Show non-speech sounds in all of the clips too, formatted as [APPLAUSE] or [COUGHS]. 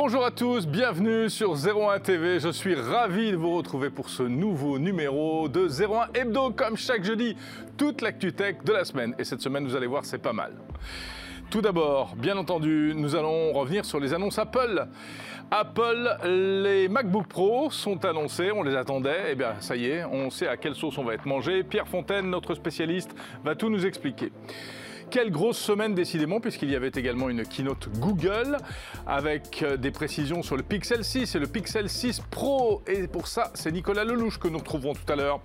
Bonjour à tous, bienvenue sur 01 TV. Je suis ravi de vous retrouver pour ce nouveau numéro de 01 Hebdo, comme chaque jeudi, toute l'actu tech de la semaine. Et cette semaine, vous allez voir, c'est pas mal. Tout d'abord, bien entendu, nous allons revenir sur les annonces Apple. Apple, les MacBook Pro sont annoncés, on les attendait, et bien ça y est, on sait à quelle sauce on va être mangé. Pierre Fontaine, notre spécialiste, va tout nous expliquer. Quelle grosse semaine décidément, puisqu'il y avait également une keynote Google avec euh, des précisions sur le Pixel 6 et le Pixel 6 Pro. Et pour ça, c'est Nicolas Lelouch que nous retrouverons tout à l'heure.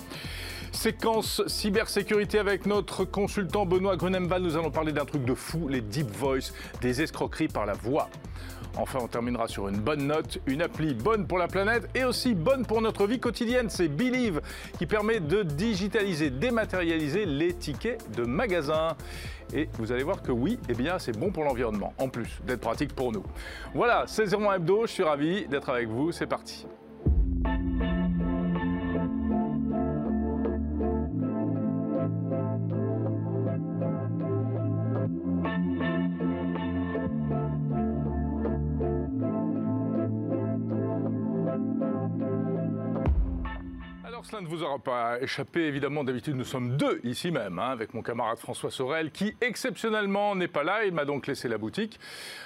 Séquence cybersécurité avec notre consultant Benoît Grunemval. Nous allons parler d'un truc de fou, les deep voice, des escroqueries par la voix. Enfin, on terminera sur une bonne note, une appli bonne pour la planète et aussi bonne pour notre vie quotidienne. C'est Believe qui permet de digitaliser, dématérialiser les tickets de magasins. Et vous allez voir que oui, eh bien, c'est bon pour l'environnement, en plus d'être pratique pour nous. Voilà, c'est 01 Hebdo, je suis ravi d'être avec vous, c'est parti. Cela ne vous aura pas échappé, évidemment, d'habitude nous sommes deux ici même, hein, avec mon camarade François Sorel, qui exceptionnellement n'est pas là, il m'a donc laissé la boutique.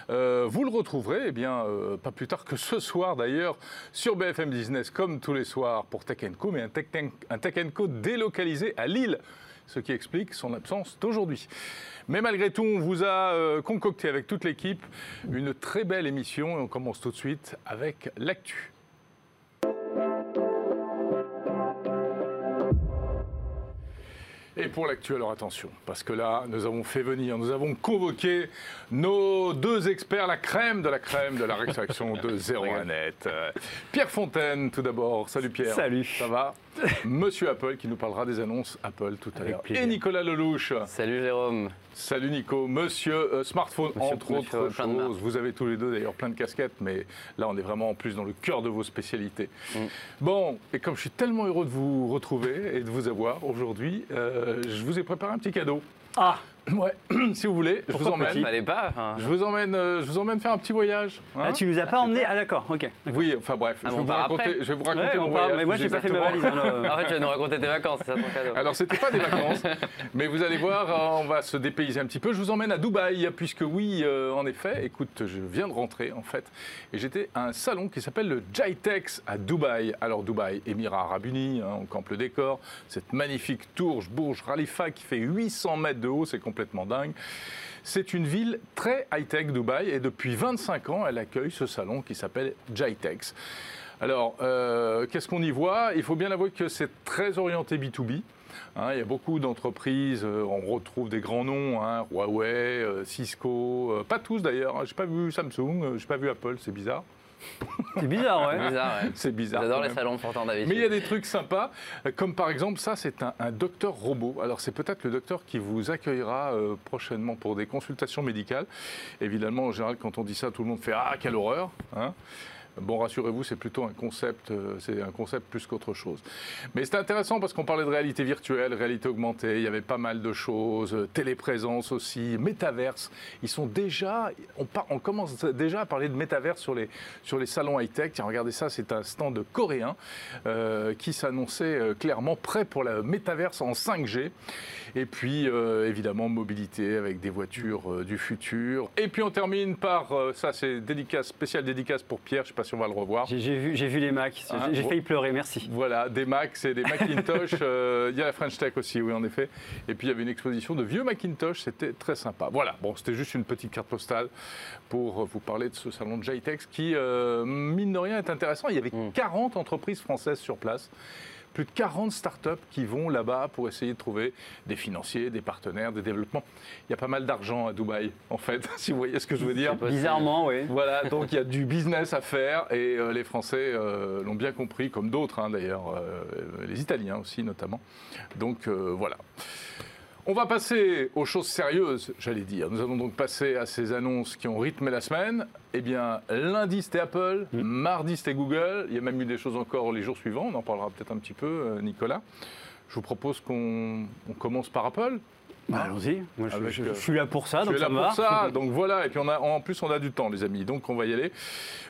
Euh, vous le retrouverez, eh bien, euh, pas plus tard que ce soir d'ailleurs, sur BFM Business, comme tous les soirs pour Tech Co, mais un Tech, un Tech Co délocalisé à Lille ce qui explique son absence d'aujourd'hui. Mais malgré tout, on vous a euh, concocté avec toute l'équipe une très belle émission et on commence tout de suite avec l'actu. Et pour l'actu, alors attention, parce que là, nous avons fait venir, nous avons convoqué nos deux experts, la crème de la crème de la rédaction de [LAUGHS] 01net. Euh, Pierre Fontaine, tout d'abord. Salut Pierre. Salut. Ça va? [LAUGHS] Monsieur Apple qui nous parlera des annonces Apple tout à l'heure. Et Nicolas Lelouch. Salut Jérôme. Salut Nico. Monsieur euh, Smartphone, Monsieur entre Monsieur autres choses. Vous avez tous les deux d'ailleurs plein de casquettes, mais là, on est vraiment en plus dans le cœur de vos spécialités. Mm. Bon, et comme je suis tellement heureux de vous retrouver et de vous avoir aujourd'hui, euh, je vous ai préparé un petit cadeau. Ah, [COUGHS] Ouais, [COUGHS] si vous voulez, je vous emmène. petit Fallait pas. hein. Je vous emmène, euh, je vous emmène faire un petit voyage. hein. ah, tu nous as pas emmené Ah d'accord, ok. Oui, enfin bref, Ah, je, on vais vous part raconter, après. je vais vous raconter Ouais, mon voyage. mais moi j'ai pas fait ma valise. hein. [LAUGHS] En fait, tu vas nous raconter tes vacances, c'est ça ton cadeau. Alors, c'était pas des vacances, [LAUGHS] mais vous allez voir, euh, on va se dépayser un petit peu. Je vous emmène à Dubaï, puisque oui, euh, en effet, écoute, je viens de rentrer en fait, et j'étais à un salon qui s'appelle le Jitex à Dubaï. Alors, Dubaï, Émirats Arabes Unis, hein, on campe le décor, cette magnifique tour Burj Khalifa qui fait 800 mètres de haut, c'est complètement dingue. C'est une ville très high-tech, Dubaï, et depuis 25 ans, elle accueille ce salon qui s'appelle Jitex. Alors, euh, qu'est-ce qu'on y voit? Il faut bien avouer que c'est très orienté B2B. Hein, il y a beaucoup d'entreprises, euh, on retrouve des grands noms, hein, Huawei, euh, Cisco, pas tous d'ailleurs. hein, j'ai pas vu Samsung, j'ai pas vu Apple, c'est bizarre. C'est bizarre, ouais. C'est bizarre. J'adore les salons d'habitude. Mais il y a des trucs sympas, comme par exemple ça, c'est un, un docteur robot. Alors c'est peut-être le docteur qui vous accueillera euh, prochainement pour des consultations médicales. Évidemment, en général, quand on dit ça, tout le monde fait ah quelle horreur. hein. Bon, rassurez-vous, c'est plutôt un concept, euh, c'est un concept plus qu'autre chose. Mais c'est intéressant parce qu'on parlait de réalité virtuelle, réalité augmentée, il y avait pas mal de choses, euh, téléprésence aussi, métaverse. Ils sont déjà, on, commence déjà à parler de métaverse sur les, sur les salons high-tech. Tiens, regardez ça, c'est un stand coréen euh, qui s'annonçait clairement prêt pour la métaverse en 5G. Et puis, évidemment, mobilité avec des voitures du futur. Et puis, on termine par, ça c'est dédicace, spécial dédicace pour Pierre, je sais pas si on va le revoir. J'ai vu, les Macs, Ah, j'ai bon. failli pleurer, merci. Voilà, des Macs et des Macintosh. [LAUGHS] euh, Il y a la French Tech aussi, oui, en effet. Et puis, il y avait une exposition de vieux Macintosh. C'était très sympa. Voilà, bon, c'était juste une petite carte postale pour vous parler de ce salon de JTEX qui, euh, mine de rien, est intéressant. Il y avait 40 entreprises françaises sur place. Plus de 40 startups qui vont là-bas pour essayer de trouver des financiers, des partenaires, des développements. Il y a pas mal d'argent à Dubaï, en fait, [LAUGHS] si vous voyez ce que je veux dire. Bizarrement, oui. Voilà, donc il y a du business à faire et euh, les Français euh, l'ont bien compris, comme d'autres hein, d'ailleurs, euh, les Italiens aussi notamment. Donc voilà. On va passer aux choses sérieuses, j'allais dire. Nous allons donc passer à ces annonces qui ont rythmé la semaine. Eh bien, lundi c'était Apple, mardi c'était Google. Il y a même eu des choses encore les jours suivants. On en parlera peut-être un petit peu, euh, Nicolas. Je vous propose qu'on on commence par Apple. Bah, Allons-y. Moi, je, je- euh, je suis là pour ça, Tu donc es ça là pour ça, [LAUGHS] donc voilà, et puis on a, en plus on a du temps les amis, donc on va y aller.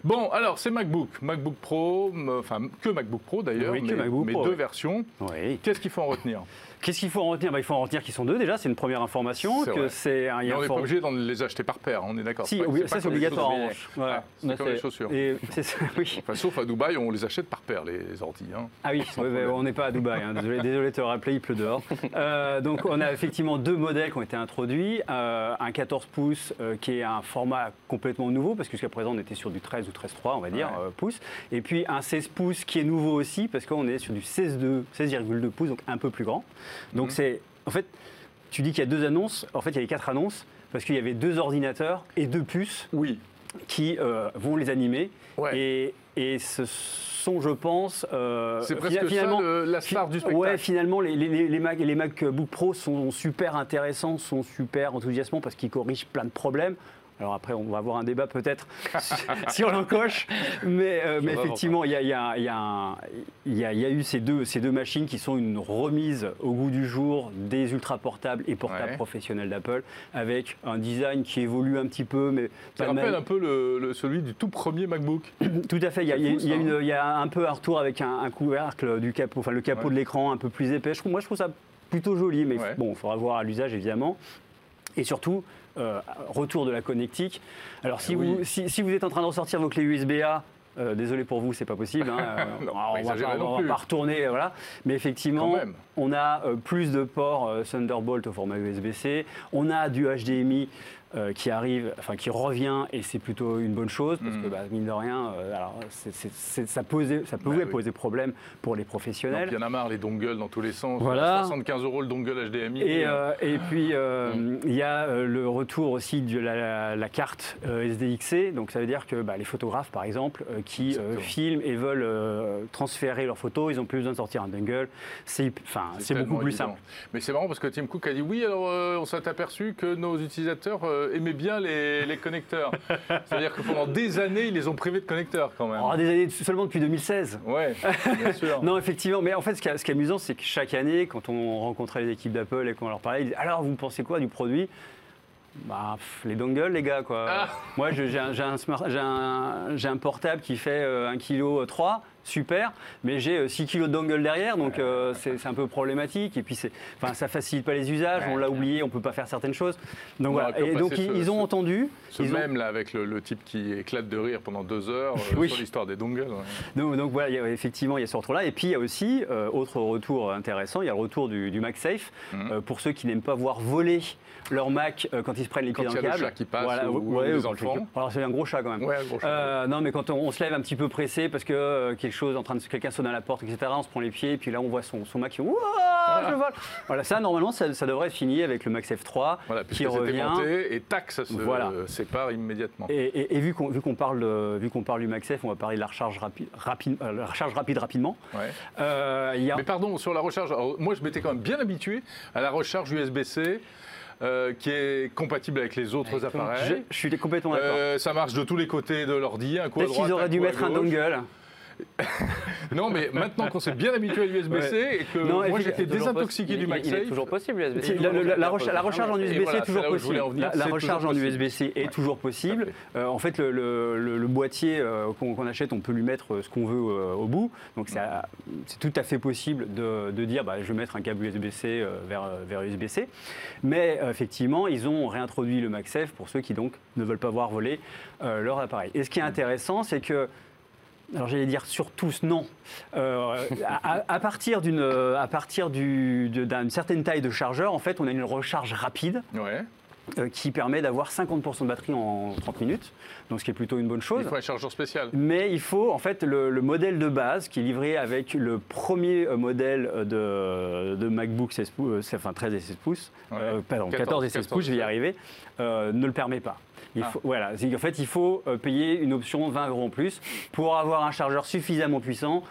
Bon, alors c'est MacBook, MacBook Pro, enfin que MacBook Pro d'ailleurs, Oui, mais, MacBook mais Pro, deux versions. Oui. Qu'est-ce qu'il faut en retenir? Qu'est-ce qu'il faut en retenir? Bah, Il faut en retenir qu'ils sont deux déjà, c'est une première information. Que c'est un- Mais on n'est pas obligé d'en les acheter par paire, on est d'accord. Si, oui, ça c'est obligatoire en revanche. Voilà. Ah, c'est Là, comme les chaussures. Et c'est ça, oui. Enfin, sauf à Dubaï, on les achète par paire les ordi. hein. Ah oui, on n'est pas à Dubaï. hein. Désolé, désolé de te rappeler, il pleut dehors. [LAUGHS] Euh, donc on a effectivement deux modèles qui ont été introduits. Euh, un 14 pouces euh, qui est un format complètement nouveau parce que jusqu'à présent on était sur du 13 ou 13.3 on va dire Ouais. pouces. Et puis un 16 pouces qui est nouveau aussi parce qu'on est sur du 16,2 16,2 pouces donc un peu plus grand. Donc Mhm. c'est en fait tu dis qu'il y a deux annonces. En fait il y avait quatre annonces parce qu'il y avait deux ordinateurs et deux puces Oui, qui euh, vont les animer. Ouais. Et, et ce sont, je pense, euh, c'est presque finalement, ça le- la star du spectacle. Ouais, finalement, les, les, les Mac, les MacBook Pro sont super intéressants, sont super enthousiasmants parce qu'ils corrigent plein de problèmes. Alors après, on va avoir un débat peut-être [LAUGHS] si on l'encoche, mais, euh, effectivement, il y a, y y y eu ces deux, ces deux machines qui sont une remise au goût du jour des ultra portables et portables Ouais. professionnels d'Apple, avec un design qui évolue un petit peu, mais Ça pas rappelle un peu le, le- celui du tout premier MacBook. tout à fait. Il y a, y un peu un retour avec un, un couvercle du capot, enfin le capot Ouais. de l'écran un peu plus épais. Je moi, je trouve ça plutôt joli, mais Ouais. bon, il faudra voir à l'usage évidemment. Et surtout, euh, retour de la connectique. Alors, si, oui. vous, si, si vous êtes en train de ressortir vos clés USB-A, euh, désolé pour vous, c'est pas possible. hein. [LAUGHS] Euh, Non, on va pas, on va pas retourner, voilà. Mais effectivement, on a euh, plus de ports Thunderbolt au format USB-C. On a du HDMI euh, qui arrive, enfin qui revient, et c'est plutôt une bonne chose parce Mhm. que bah, mine de rien, euh, alors, c'est- c'est- c'est- ça, posait, ça pouvait Bah oui. poser problème pour les professionnels. Il y en a marre, les dongles dans tous les sens. Voilà. 75 euros le dongle HDMI. Et, euh, et puis, euh, Mm. il y a euh, le retour aussi de la, la- la carte euh, SDXC. Donc, ça veut dire que bah, les photographes, par exemple, euh, qui euh, filment et veulent euh, transférer leurs photos, ils n'ont plus besoin de sortir un dongle. C'est enfin, c'est beaucoup plus évident. simple. Mais c'est marrant parce que Tim Cook a dit oui, alors euh, on s'est aperçu que nos utilisateurs euh, aimaient bien les, les connecteurs. [LAUGHS] C'est-à-dire que pendant des années, ils les ont privés de connecteurs quand même. Oh, des années seulement depuis 2016. Ouais, bien sûr. [LAUGHS] Non, effectivement. Mais en fait, ce qui, est- ce qui est amusant, c'est que chaque année, quand on rencontrait les équipes d'Apple et qu'on leur parlait, ils disaient Alors, vous pensez quoi du produit? Bah, pff, les dongles, les gars, quoi. Ah. Moi, j'ai un, j'ai un smart- j'ai un- un portable qui fait euh, 1,3 kg, super, mais j'ai euh, 6 kg de dongle derrière, donc euh, c'est un peu problématique. Et puis, enfin, ça facilite pas les usages, on l'a oublié, on peut pas faire certaines choses. Donc On voilà. Et donc, repasser ils, ce- ils ont entendu. Ce ils ont- même là avec le, le type qui éclate de rire pendant deux heures euh, Oui. sur l'histoire des dongles. ouais. Donc, donc voilà, il y a- effectivement, il y a ce retour-là. Et puis, il y a aussi, euh, autre retour intéressant, il y a le retour du, du MagSafe. Mhm. Euh, pour ceux qui n'aiment pas voir voler leur Mac euh, quand ils se prennent les pieds dans le câble. chat qui passe ou- ou ouais, les ou enfants. quelqu'un- Alors, c'est un gros chat quand même. Ouais, un gros chat. Euh, non, mais quand on, on se lève un petit peu pressé parce que euh, quelque en train de quelqu'un sonne à la porte, etc. On se prend les pieds et puis là on voit son, son Mac qui Ouah, je vole. Voilà, ça normalement ça, ça devrait être fini avec le Max F3 Voilà, qui revient. monté et tac, ça se Voilà. sépare immédiatement. Et, et- et vu qu'on parle de- vu qu'on parle du Max F, on va parler de la recharge rapide, rapide, euh, la recharge rapide rapidement. Ouais. Euh, il y a Mais pardon, sur la recharge, moi je m'étais quand même bien habitué à la recharge USB-C euh, qui est compatible avec les autres appareils. je suis complètement d'accord. Euh, ça marche de tous les côtés de l'ordi, un coup à Peut-être droite, qu'ils auraient un dû mettre un dongle. Non, mais maintenant qu'on s'est bien habitué à l'USB-C et que Non, moi j'étais désintoxiqué du il- Il est MagSafe. toujours possible, USB. Si, la, la- la recha- la recharge en USB-C voilà, est toujours possible. venir, La, recharge en. USB-C est Ouais. toujours possible. Euh, en fait, le, le- le- le boîtier euh, qu'on achète, on peut lui mettre euh, ce qu'on veut euh, au bout. Donc, c'est tout à fait possible de, de dire bah, je vais mettre un câble USB-C euh, vers, vers USB-C. Mais euh, effectivement, ils ont réintroduit le MagSafe pour ceux qui donc ne veulent pas voir voler euh, leur appareil. Et ce qui est intéressant, c'est que alors j'allais dire sur tous, non. Euh, à, partir d'une à partir du- d'une certaine taille de chargeur, en fait, on a une recharge rapide Ouais. euh, qui permet d'avoir 50% de batterie en 30 minutes, donc ce qui est plutôt une bonne chose. Il faut un chargeur spécial. Mais il faut, en fait, le, le modèle de base qui est livré avec le premier euh, modèle euh, de, de MacBook 16 pouces, euh, enfin 13 et 16 pouces, Ouais. euh, pardon, 14, 14, et 16 pouces, je vais y 14, arriver, euh, ne le permet pas. Il Ah. faut, voilà, c'est qu'en fait, il faut euh, payer une option 20 euros en plus pour avoir un chargeur suffisamment puissant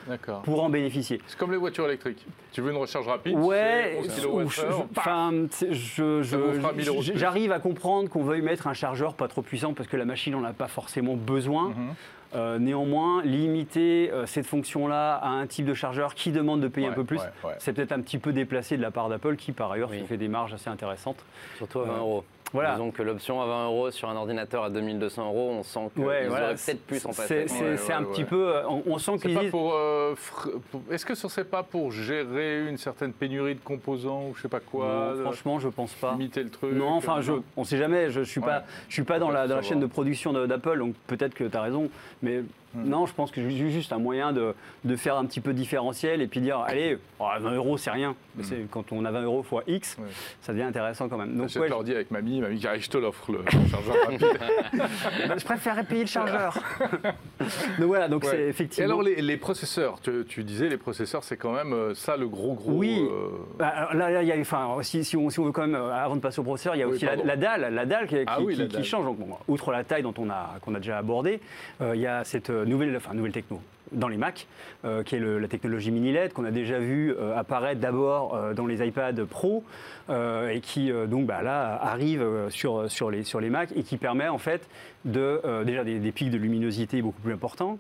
pour en bénéficier. C'est comme les voitures électriques. Tu veux une recharge rapide Ouais, c'est 11 ou je- je- kWh, enfin, c'est- je- Ça vous je- fera 1000 euros de je- plus. j'arrive à comprendre qu'on veuille mettre un chargeur pas trop puissant parce que la machine n'en a pas forcément besoin. Mhm. Euh, néanmoins, limiter euh, cette fonction-là à un type de chargeur qui demande de payer un peu plus, ouais, ouais. c'est peut-être un petit peu déplacé de la part d'Apple qui, par ailleurs, Oui. fait des marges assez intéressantes. Surtout à 20 euros. Voilà. Disons que l'option à 20 euros sur un ordinateur à 2200 euros, on sent qu'ils Ouais, voilà, auraient peut-être pu s'en c'est- passer. C'est Ouais, c'est ouais, un ouais. petit peu. euh, On, on sent qu'ils disent. euh, fr- Est-ce que ce serait pas pour gérer une certaine pénurie de composants ou je sais pas quoi Non, de- franchement, je pense pas. Limiter le truc Non, enfin, euh, je, on sait jamais. Je suis Ouais. pas, je suis pas dans la, dans la chaîne de production d'Apple, donc peut-être que tu as raison. Mais Hmm. non, je pense que c'est juste un moyen de, de faire un petit peu différentiel et puis dire, allez, oh, 20 euros, c'est rien. Mais Hmm. c'est- quand on a 20 euros fois X, Ouais. ça devient intéressant quand même. Donc, ouais, l'ordi avec mamie, mamie qui arrive, je te l'offre le chargeur rapide. je, [LAUGHS] [LAUGHS] je préférerais payer le chargeur. [LAUGHS] donc voilà, donc Ouais. c'est Et effectivement. alors les, les processeurs, tu, tu disais les processeurs, c'est quand même euh, ça le gros gros. Oui. euh, Bah, alors là, là, il y a, enfin, si, si on, si on veut quand même, euh, avant de passer au processeur, il y a Oui, aussi la, dalle, la dalle qui, Ah qui- oui, qui- la qui dalle. change. Donc, bon, outre la taille dont on a, qu'on a déjà abordé, euh, il y a cette nouvelle, enfin, techno dans les Mac, euh, qui est la technologie mini LED qu'on a déjà vu euh, apparaître d'abord euh, dans les iPad Pro et qui donc bah, là arrive sur, les, sur Mac et qui permet en fait de déjà des pics de luminosité beaucoup plus importants.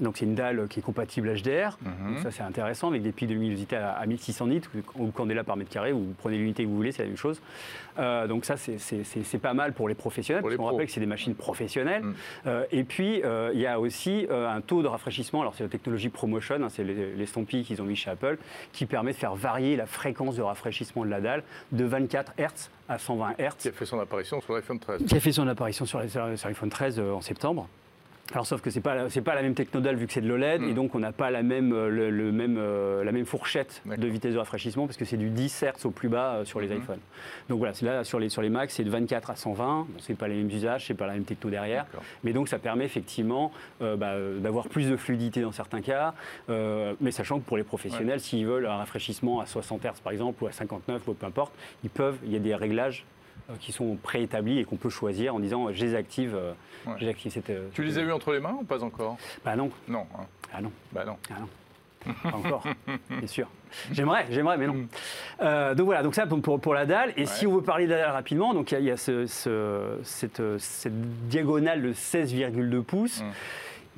Donc c'est une dalle qui est compatible HDR, Mhm. donc ça c'est intéressant avec des pics de luminosité à, à 1600 nits ou candela par mètre carré, vous prenez l'unité que vous voulez, c'est la même chose. Euh, donc ça c'est- pas mal pour les professionnels, Pour parce qu'on rappelle que c'est des machines professionnelles. Mm. Euh, et puis euh, il y a aussi un taux de rafraîchissement, alors c'est la technologie ProMotion, hein, c'est les, les qu'ils ont mis chez Apple, qui permet de faire varier la fréquence de rafraîchissement de la dalle de 24 Hz à 120 Hz qui a fait son apparition sur l'iPhone 13. qui a fait son apparition sur, l'iPhone 13 euh, en septembre. Alors sauf que c'est pas c'est pas la même technodale vu que c'est de l'OLED Mm. et donc on n'a pas la même euh, le, le même euh, la même fourchette de vitesse de rafraîchissement parce que c'est du 10 Hz au plus bas euh, sur les Mhm. iPhones. Donc voilà, c'est là sur les sur les c'est de 24 à 120. Bon, c'est pas les mêmes usages, c'est pas la même techno derrière, mais donc ça permet effectivement euh, bah, d'avoir plus de fluidité dans certains cas. mais sachant que pour les professionnels, s'ils veulent un rafraîchissement à 60 Hz par exemple ou à 59 ou peu importe, ils peuvent. Il y a des réglages qui sont préétablis et qu'on peut choisir en disant euh, je les active, euh, Ouais. je les active cette, euh, Tu les as eu entre les mains ou pas encore? Bah non, Non. hein. ah non, Bah non. ah non. Pas encore, [LAUGHS] c'est sûr. J'aimerais, j'aimerais, mais non. Euh, donc voilà, donc ça pour, pour- la dalle. Et si on veut parler de la dalle rapidement, donc il y a, il y a ce- ce- cette, euh, cette diagonale de 16,2 pouces. Mm.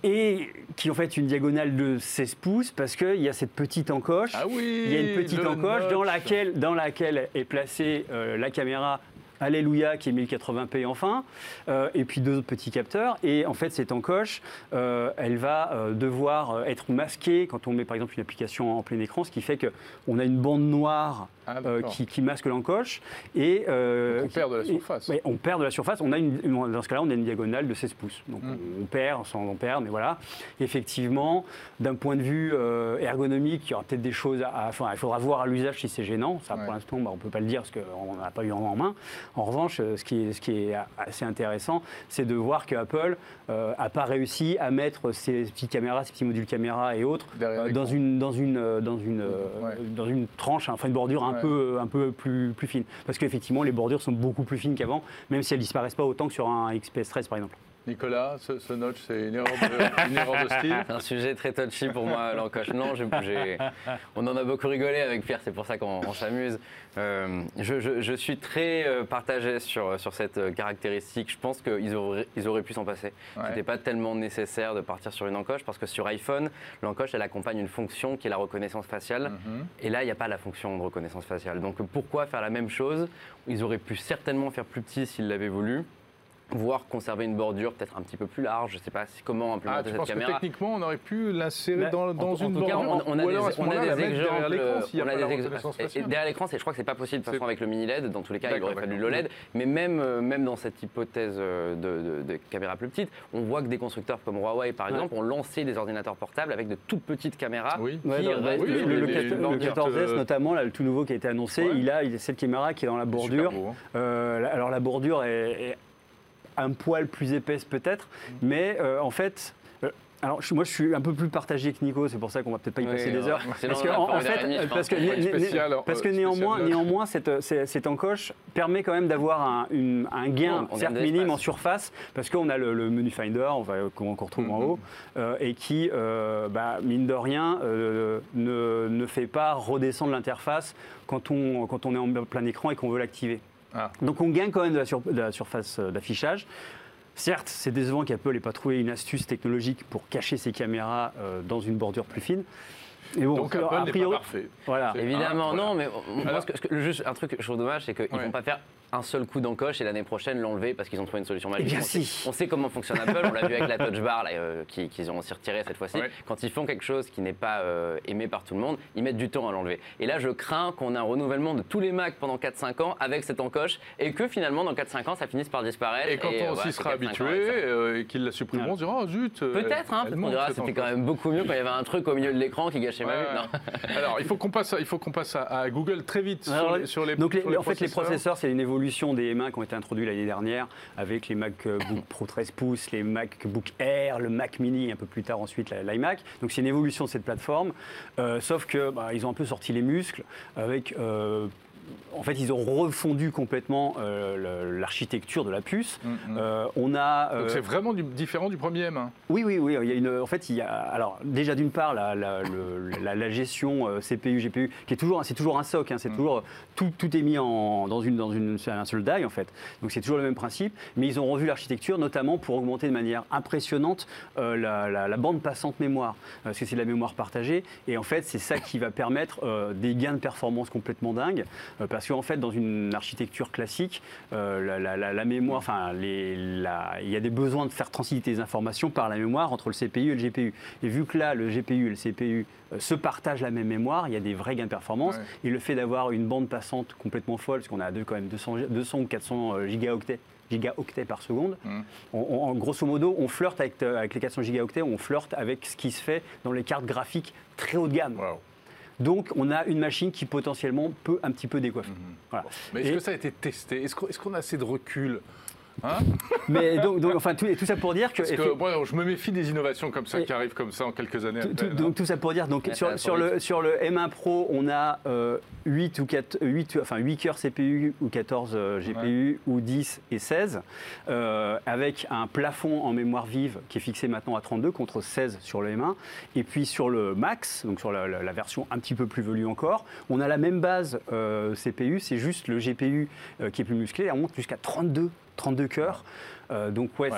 Et qui est en fait une diagonale de 16 pouces parce qu'il y a cette petite encoche. Ah oui Il y a une petite encoche dans laquelle, dans laquelle est placée euh, la caméra Alléluia qui est 1080p enfin, euh, et puis deux autres petits capteurs. Et en fait, cette encoche, euh, elle va euh, devoir être masquée quand on met par exemple une application en plein écran, ce qui fait qu'on a une bande noire Ah, qui, qui masque l'encoche. Et, on perd de la et- surface. ouais, on perd de la surface. On a une, dans ce cas-là, on a une diagonale de 16 pouces. Donc Mm. on, perd sans en perdre, mais voilà. Effectivement, d'un point de vue ergonomique, il y aura peut-être des choses à. Enfin, il faudra voir à l'usage si c'est gênant. Ça, Ouais. pour l'instant, bah, on ne peut pas le dire parce qu'on n'a pas eu en main. En revanche, euh, ce qui est, ce qui est assez intéressant, c'est de voir qu'Apple n'a pas réussi à mettre ces petites caméras, ces petits modules caméra et autres euh, dans une, dans une, euh, dans une, euh, Ouais. dans une tranche, enfin une bordure un Ouais. peu, un peu plus, plus fine. Parce qu'effectivement, les bordures sont beaucoup plus fines qu'avant, même si elles disparaissent pas autant que sur un XPS 13 par exemple. Nicolas, ce, ce notch, c'est une erreur de, une erreur de style. C'est [LAUGHS] un sujet très touchy pour moi, l'encoche. Non, on en a beaucoup rigolé avec Pierre, c'est pour ça qu'on on s'amuse. Euh, je, je- je suis très euh, partagé sur, sur cette euh, caractéristique. Je pense qu'ils auraient, ils auraient pu s'en passer. Ouais. C'était pas tellement nécessaire de partir sur une encoche parce que sur iPhone, l'encoche, elle accompagne une fonction qui est la reconnaissance faciale. Mhm. Et là, il n'y a pas la fonction de reconnaissance faciale. Donc pourquoi faire la même chose? Ils auraient pu certainement faire plus petit s'ils l'avaient voulu, voire conserver une bordure peut-être un petit peu plus large. Je ne sais pas si- comment Ah, implémenter tu cette penses que caméra. techniquement, on aurait pu l'insérer Bah, dans, En- dans en une tout cas, bordure on, on a Ou des, on a des exemples. derrière l'écran ex- et- je crois que c'est pas possible de façon avec le mini LED. Dans tous les cas, il aurait fallu d'accord. le LED. Mais même, euh, même dans cette hypothèse euh, de, de, de caméra plus petite, on voit que des constructeurs comme Huawei, par Ouais. exemple, ont lancé des ordinateurs portables avec de toutes petites caméras. Oui. Qui restent oui, le, sur le- des- le des- 14 des le bordures, 14S euh, notamment, là, le tout nouveau qui a été annoncé, Ouais. il, a, cette caméra qui est dans la bordure. Beau, hein. Euh, alors la bordure est, est un poil plus épaisse peut-être, mais euh, en fait. euh, alors, moi, je suis un peu plus partagé que Nico, c'est pour ça qu'on va peut-être pas y Oui, passer des heures. C'est Parce que, la en, fait, parce que, né- Spécial, parce que néanmoins, notch. néanmoins cette, euh, cette, cette encoche permet quand même d'avoir un, une- un gain, On- on certes minime en surface, parce qu'on a le, le menu Finder, on va, qu'on retrouve en Mhm. haut, euh, et qui, euh, bah, mine de rien, euh, ne, ne fait pas redescendre l'interface quand on, quand on est en plein écran et qu'on veut l'activer. Ah. Donc on gagne quand même de la, sur- de la surface euh, d'affichage. Certes, c'est décevant qu'Apple n'ait pas trouvé une astuce technologique pour cacher ses caméras euh, dans une bordure plus fine. Mais bon, Donc Apple n'est pas parfait. Voilà. Évidemment, non, mais moi, ce que, juste un truc que je trouve dommage, c'est qu'ils ne vont pas faire un seul coup d'encoche et l'année prochaine l'enlever parce qu'ils ont trouvé une solution magique. Eh bien, on, si. sait, on, sait, comment fonctionne Apple, on l'a vu avec la Touch Bar euh, qu'ils ont aussi retiré cette fois-ci. Quand ils font quelque chose qui n'est pas euh, aimé par tout le monde, ils mettent du temps à l'enlever. Et là, je crains qu'on ait un renouvellement de tous les Macs pendant 4-5 ans avec cette encoche et que finalement, dans 4-5 ans, ça finisse par disparaître. Et quand on s'y sera habitué euh, et qu'ils la supprimeront, on dira, oh zut. Peut-être, hein, on dira, c'était quand même beaucoup mieux quand il y avait un truc au milieu de l'écran qui gâchait ma vue. Alors, il faut qu'on passe, il faut qu'on passe à, Google très vite sur, les, Donc, en fait, les processeurs, c'est une évolution des Macs été introduits l'année dernière avec les MacBook Pro 13 pouces, les MacBook Air, le Mac Mini, un peu plus tard ensuite l'iMac. Donc c'est une évolution de cette plateforme, euh, sauf que bah, ils ont un peu sorti les muscles avec euh, en fait, ils ont refondu complètement euh, l'architecture de la puce. Mm, mm. Euh, on a. Donc euh, c'est vraiment différent du premier M1. Oui, oui, oui. Il y a une, en fait, il y a, alors déjà d'une part la, la, gestion CPU, GPU, qui est toujours, c'est toujours un soc. Hein, c'est mm. toujours tout, tout, est mis en, dans une, dans une, un seul die en fait. Donc c'est toujours le même principe. Mais ils ont revu l'architecture, notamment pour augmenter de manière impressionnante la, bande passante mémoire, parce que c'est de la mémoire partagée. Et en fait, c'est ça qui va permettre des gains de performance complètement dingues. Euh, parce qu'en fait, dans une architecture classique, euh, la, mémoire, enfin, il y a des besoins de faire transiter des informations par la mémoire entre le CPU et le GPU. Et vu que là, le GPU et le CPU euh, se partagent la même mémoire, il y a des vrais gains de performance. Et le fait d'avoir une bande passante complètement folle, parce qu'on a deux, quand même 200, 200 ou 400 gigaoctets gigaoctets par seconde. Mmh. grosso modo, on flirte avec, avec, les 400 gigaoctets, on flirte avec ce qui se fait dans les cartes graphiques très haut de gamme. Donc, on a une machine qui potentiellement peut un petit peu décoiffer. Mhm. Mais est-ce que ça a été testé? Est-ce qu'on a assez de recul Hein mais donc, enfin, tout, tout, ça pour dire que. Parce que moi, je me méfie des innovations comme ça qui arrivent comme ça en quelques années. Tout, donc hein. tout ça pour dire, donc sur, sur, le, sur le M1 Pro, on a 8, euh, ou 4, 8, enfin, 8 cœurs CPU ou 14 euh, GPU ou 10 et 16, euh, avec un plafond en mémoire vive qui est fixé maintenant à 32 contre 16 sur le M1. Et puis sur le Max, donc sur la, la version un petit peu plus velue encore, on a la même base CPU, c'est juste le GPU qui est plus musclé, on monte jusqu'à 32 32 cœurs. Euh, donc ouais,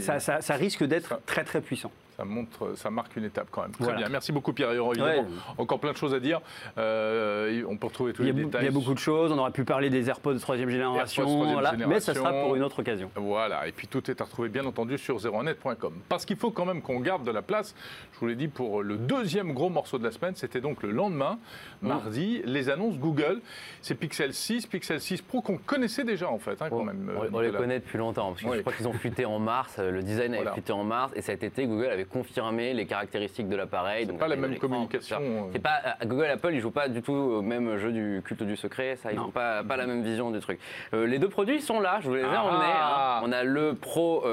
ça, risque d'être très très puissant ça montre, ça marque une étape quand même. Très bien. Merci beaucoup Pierre. Évidemment, encore plein de choses à dire. Euh, on peut retrouver tous les détails. Il y a beaucoup de choses. On aurait pu parler des AirPods de troisième génération, mais ça sera pour une autre occasion. Voilà. Et puis tout est à retrouver bien entendu sur 01net.com. Parce qu'il faut quand même qu'on garde de la place. Je vous l'ai dit pour le deuxième gros morceau de la semaine, c'était donc le lendemain, mardi, les annonces Google. C'est Pixel 6, Pixel 6 Pro qu'on connaissait déjà en fait, hein, quand même. On, les connaît depuis longtemps. Parce que je crois qu'ils ont fuité en mars. Le design avait fuité en mars et cet été Google avait confirmer les caractéristiques de l'appareil. C'est pas la même communication. Euh. C'est pas euh, Google Apple, ils jouent pas du tout au même jeu du culte du secret. Ça, ils n'ont pas, pas la même vision du truc. Euh, les deux produits sont là. Je vous les ai ah. emmenés. Hein. On a le Pro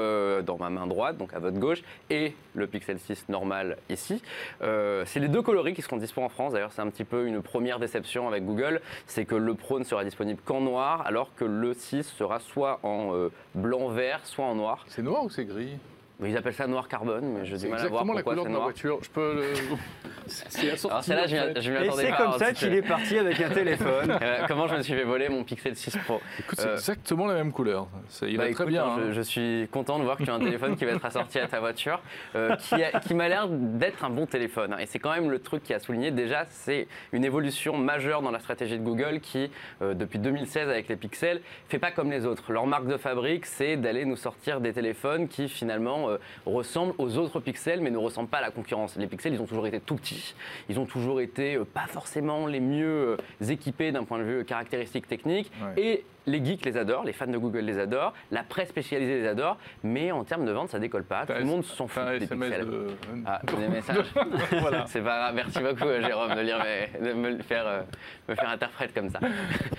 dans ma main droite, donc à votre gauche, et le Pixel 6 normal ici. c'est les deux coloris qui seront disponibles en France. D'ailleurs, c'est un petit peu une première déception avec Google, c'est que le Pro ne sera disponible qu'en noir, alors que le 6 sera soit en blanc-vert, soit en noir. C'est noir ou c'est gris? Ils appellent ça noir carbone, mais je dis mal à voir pourquoi la couleur de ma voiture. Je peux. Le... [LAUGHS] c'est Alors celle-là, je m'y attendais pas. Et c'est comme ça qu'il est parti avec un téléphone. [LAUGHS] Euh, comment je me suis fait voler mon Pixel 6 Pro Écoute, c'est euh, exactement la même couleur. Il bah, très bien. Hein. Je, suis content de voir que tu as un téléphone qui va être assorti à ta voiture, euh, qui, qui m'a l'air d'être un bon téléphone. Et c'est quand même le truc qui a souligné. Déjà, c'est une évolution majeure dans la stratégie de Google qui, depuis 2016 avec les Pixels, fait pas comme les autres. Leur marque de fabrique, c'est d'aller nous sortir des téléphones qui finalement euh, ressemblent aux autres pixels, mais ne ressemblent pas à la concurrence. Les pixels, ils ont toujours été tout petits, ils ont toujours été euh, pas forcément les mieux euh, équipés d'un point de vue caractéristique technique, et les geeks les adorent, les fans de Google les adorent, la presse spécialisée les adore, mais en termes de vente, ça décolle pas. Tout le monde s'en fout des pixels. De... Ah, des [LAUGHS] messages. [LAUGHS] voilà. C'est pas grave. Merci beaucoup, Jérôme, de, lire de me faire, me faire interprète comme ça.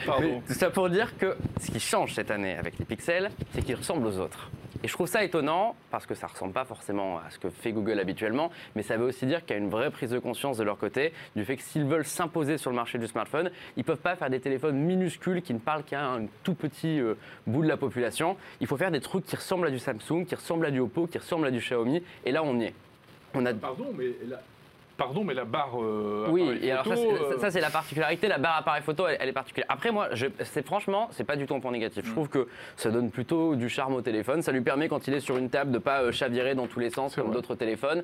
Pardon. tout ça pour dire que ce qui change cette année avec les pixels, c'est qu'ils ressemblent aux autres. Et je trouve ça étonnant parce que ça ne ressemble pas forcément à ce que fait Google habituellement, mais ça veut aussi dire qu'il y a une vraie prise de conscience de leur côté du fait que s'ils veulent s'imposer sur le marché du smartphone, ils ne peuvent pas faire des téléphones minuscules qui ne parlent qu'à un tout petit euh, bout de la population. Il faut faire des trucs qui ressemblent à du Samsung, qui ressemblent à du Oppo, qui ressemblent à du Xiaomi, et là on y est. Pardon, mais pardon, mais la barre. euh, Oui, appareil et alors ça, photo, c'est- euh, ça, c'est la particularité. La barre appareil photo, elle, elle est particulière. Après, moi, je- c'est franchement, c'est pas du tout un point négatif. Mm. Je trouve que ça donne plutôt du charme au téléphone. Ça lui permet, quand il est sur une table, de pas euh, chavirer dans tous les sens C'est comme vrai. d'autres téléphones.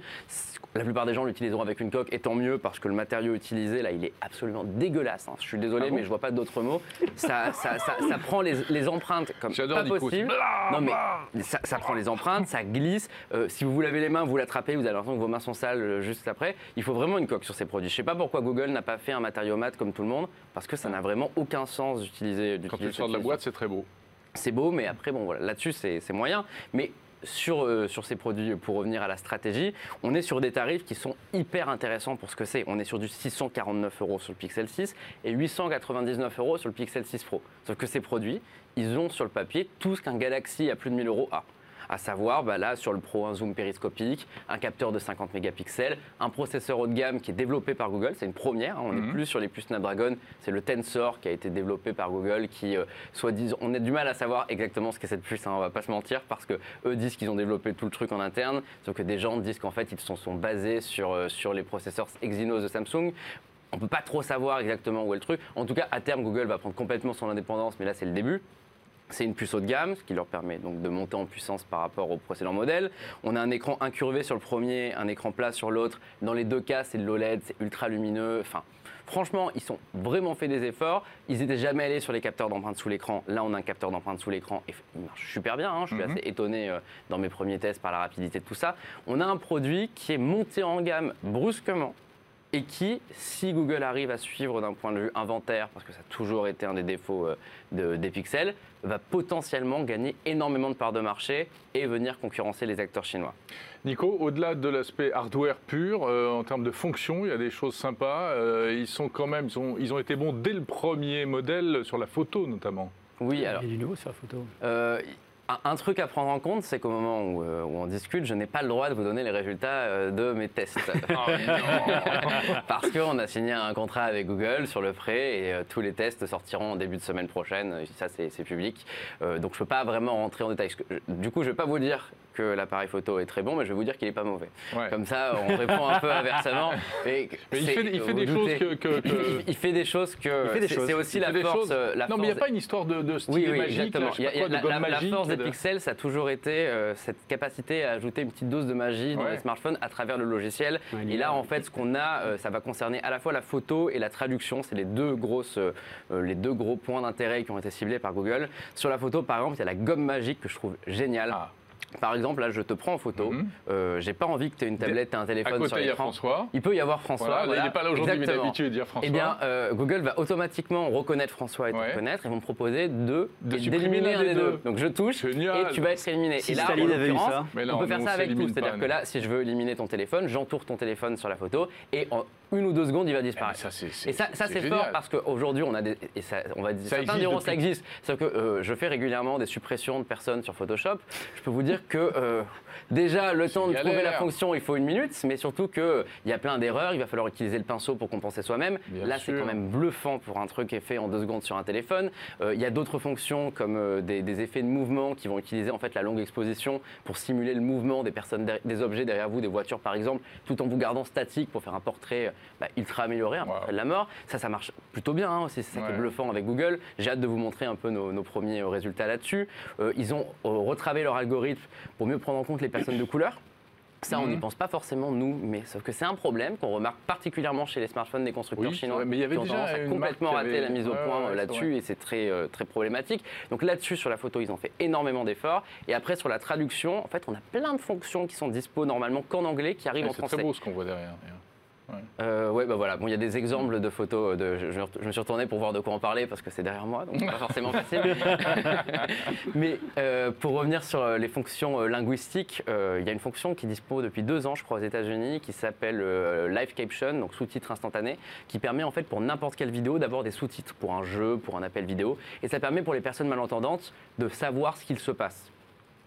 La plupart des gens l'utiliseront avec une coque, et tant mieux parce que le matériau utilisé, là, il est absolument dégueulasse. hein. Je suis désolé, Ah bon mais je vois pas d'autres mots. Ça, ça, ça- ça prend les, les empreintes comme J'adore pas possible. Blah, Non mais ça, prend les empreintes, ça glisse. Euh, si vous vous lavez les mains, vous l'attrapez, vous avez l'impression que vos mains sont sales juste après. Il faut vraiment une coque sur ces produits. Je sais pas pourquoi Google n'a pas fait un matériau mat comme tout le monde, parce que ça n'a vraiment aucun sens d'utiliser. Quand tu sors de la boîte, c'est très beau. c'est beau, mais après, bon, voilà, là-dessus, c'est c'est moyen. Mais sur, euh, sur ces produits, pour revenir à la stratégie, on est sur des tarifs qui sont hyper intéressants pour ce que c'est. On est sur du 649 euros sur le Pixel 6 et 899 euros sur le Pixel 6 Pro. Sauf que ces produits, ils ont sur le papier tout ce qu'un Galaxy à plus de 1000 euros a. À savoir, bah là, sur le Pro, un zoom périscopique, un capteur de 50 mégapixels, un processeur haut de gamme qui est développé par Google. C'est une première. hein. On n'est Mhm. plus sur les puces Snapdragon. C'est le Tensor qui a été développé par Google, qui, euh, soit disant, on a du mal à savoir exactement ce qu'est cette puce. Hein, on va pas se mentir, parce que eux disent qu'ils ont développé tout le truc en interne, sauf que des gens disent qu'en fait, ils se sont, sont basés sur, euh, sur les processeurs Exynos de Samsung. On peut pas trop savoir exactement où est le truc. En tout cas, à terme, Google va prendre complètement son indépendance, mais là, c'est le début. C'est une puce haut de gamme, ce qui leur permet donc de monter en puissance par rapport au précédent modèle. On a un écran incurvé sur le premier, un écran plat sur l'autre. Dans les deux cas, c'est de l'OLED, c'est ultra lumineux. Enfin, franchement, ils sont vraiment fait des efforts. Ils n'étaient jamais allés sur les capteurs d'empreinte sous l'écran. Là, on a un capteur d'empreinte sous l'écran et il marche super bien. hein. Je suis Mhm. assez étonné euh, dans mes premiers tests par la rapidité de tout ça. On a un produit qui est monté en gamme brusquement et qui, si Google arrive à suivre d'un point de vue inventaire, parce que ça a toujours été un des défauts euh, de- des pixels, va potentiellement gagner énormément de parts de marché et venir concurrencer les acteurs chinois. Nico, au-delà de l'aspect hardware pur, euh, en termes de fonction, il y a des choses sympas. Euh, ils sont quand même, ils ont, ils ont été bons dès le premier modèle sur la photo notamment. Oui, alors. Il y a du nouveau sur la photo. Euh, un, truc à prendre en compte, c'est qu'au moment où, euh, où on discute, je n'ai pas le droit de vous donner les résultats euh, de mes tests. [LAUGHS] [LAUGHS] Parce qu'on a signé un contrat avec Google sur le prêt et euh, tous les tests sortiront en début de semaine prochaine. Ça, c'est public. Donc, je ne peux pas vraiment rentrer en détail. Du coup, je ne vais pas vous dire que l'appareil photo est très bon, mais je vais vous dire qu'il n'est pas mauvais. Ouais. Comme ça, on répond un peu [LAUGHS] inversement. Mais, il fait, il fait vous des choses doutez. que. que- que- Il, il fait des choses que. C'est- aussi la force. euh, la non, mais il n'y a pas une histoire de, de style oui, oui, magique, y a- y a- de la, force des de- pixels, ça a toujours été euh, cette capacité à ajouter une petite dose de magie dans Ouais. les smartphones à travers le logiciel. Ouais, et là, en fait, ce qu'on a, euh, ça va concerner à la fois la photo et la traduction. C'est les deux grosses, euh, les deux gros points d'intérêt qui ont été ciblés par Google. Sur la photo, par exemple, il y a la gomme magique que je trouve géniale. Ah. Par exemple, là, je te prends en photo. Mhm. Euh, J'ai pas envie que tu aies une tablette et un À téléphone sur il y a l'écran. François. Il peut y avoir François. Voilà, là, il n'est pas là aujourd'hui, mais d'habitude, il y a François. Eh bien, euh, Google va automatiquement reconnaître François et te Ouais. reconnaître et vont me proposer de De d'éliminer l'un un des deux. deux. Donc je touche Génial. et tu vas être éliminé. Si et là, Staline en avait eu l'occurrence, ça. Mais non, on peut faire ça avec tout. C'est-à-dire que là, si je veux éliminer ton téléphone, j'entoure ton téléphone sur la photo et en une ou deux secondes, il va disparaître. Et ça, ça, c'est fort parce qu'aujourd'hui, on a des. Et ça, on va dire, Ça certains existe diront depuis- ça existe. Sauf que euh, je fais régulièrement des suppressions de personnes sur Photoshop. Je peux vous dire que euh, déjà, le temps de galère. trouver la fonction, il faut une minute, mais surtout qu'il y a plein d'erreurs. Il va falloir utiliser le pinceau pour compenser soi-même. Là, c'est quand même bluffant pour un truc qui est fait en deux secondes sur un téléphone. Euh, il y a d'autres fonctions comme des, des effets de mouvement qui vont utiliser en fait la longue exposition pour simuler le mouvement des personnes, des objets derrière vous, des voitures par exemple, tout en vous gardant statique pour faire un portrait bah, ultra amélioré, Wow. portrait de la mort. Ça, ça marche plutôt bien. hein, aussi. c'est ça qui Ouais. est bluffant avec Google. J'ai hâte de vous montrer un peu nos, nos premiers euh, résultats là-dessus. Euh, ils ont euh, retravaillé leur algorithme pour mieux prendre en compte les personnes de couleur. Ça, on n'y Mhm. pense pas forcément, nous, mais sauf que c'est un problème qu'on remarque particulièrement chez les smartphones des constructeurs Oui, c'est chinois. vrai, mais il y avait qui ont déjà à complètement qui avait- la mise au point ouais, c'est là-dessus et c'est très, très problématique. Donc là-dessus, sur la photo, ils ont fait énormément d'efforts. Et après, sur la traduction, en fait, on a plein de fonctions qui sont dispo normalement qu'en anglais qui arrivent Ouais, en C'est français. très beau ce qu'on voit derrière. D'ailleurs. Euh, ouais, bah voilà. Bon, il y a des exemples de photos. De, je, je me suis retourné pour voir de quoi on parlait parce que c'est derrière moi, donc pas forcément facile. [LAUGHS] Mais euh, pour revenir sur euh, les fonctions euh, linguistiques, euh, il y a une fonction qui dispose depuis deux ans, je crois, aux États-Unis, qui s'appelle euh, Live Caption, donc sous-titres instantanés, qui permet en fait pour n'importe quelle vidéo d'avoir des sous-titres pour un jeu, pour un appel vidéo, et ça permet pour les personnes malentendantes de savoir ce qu'il se passe.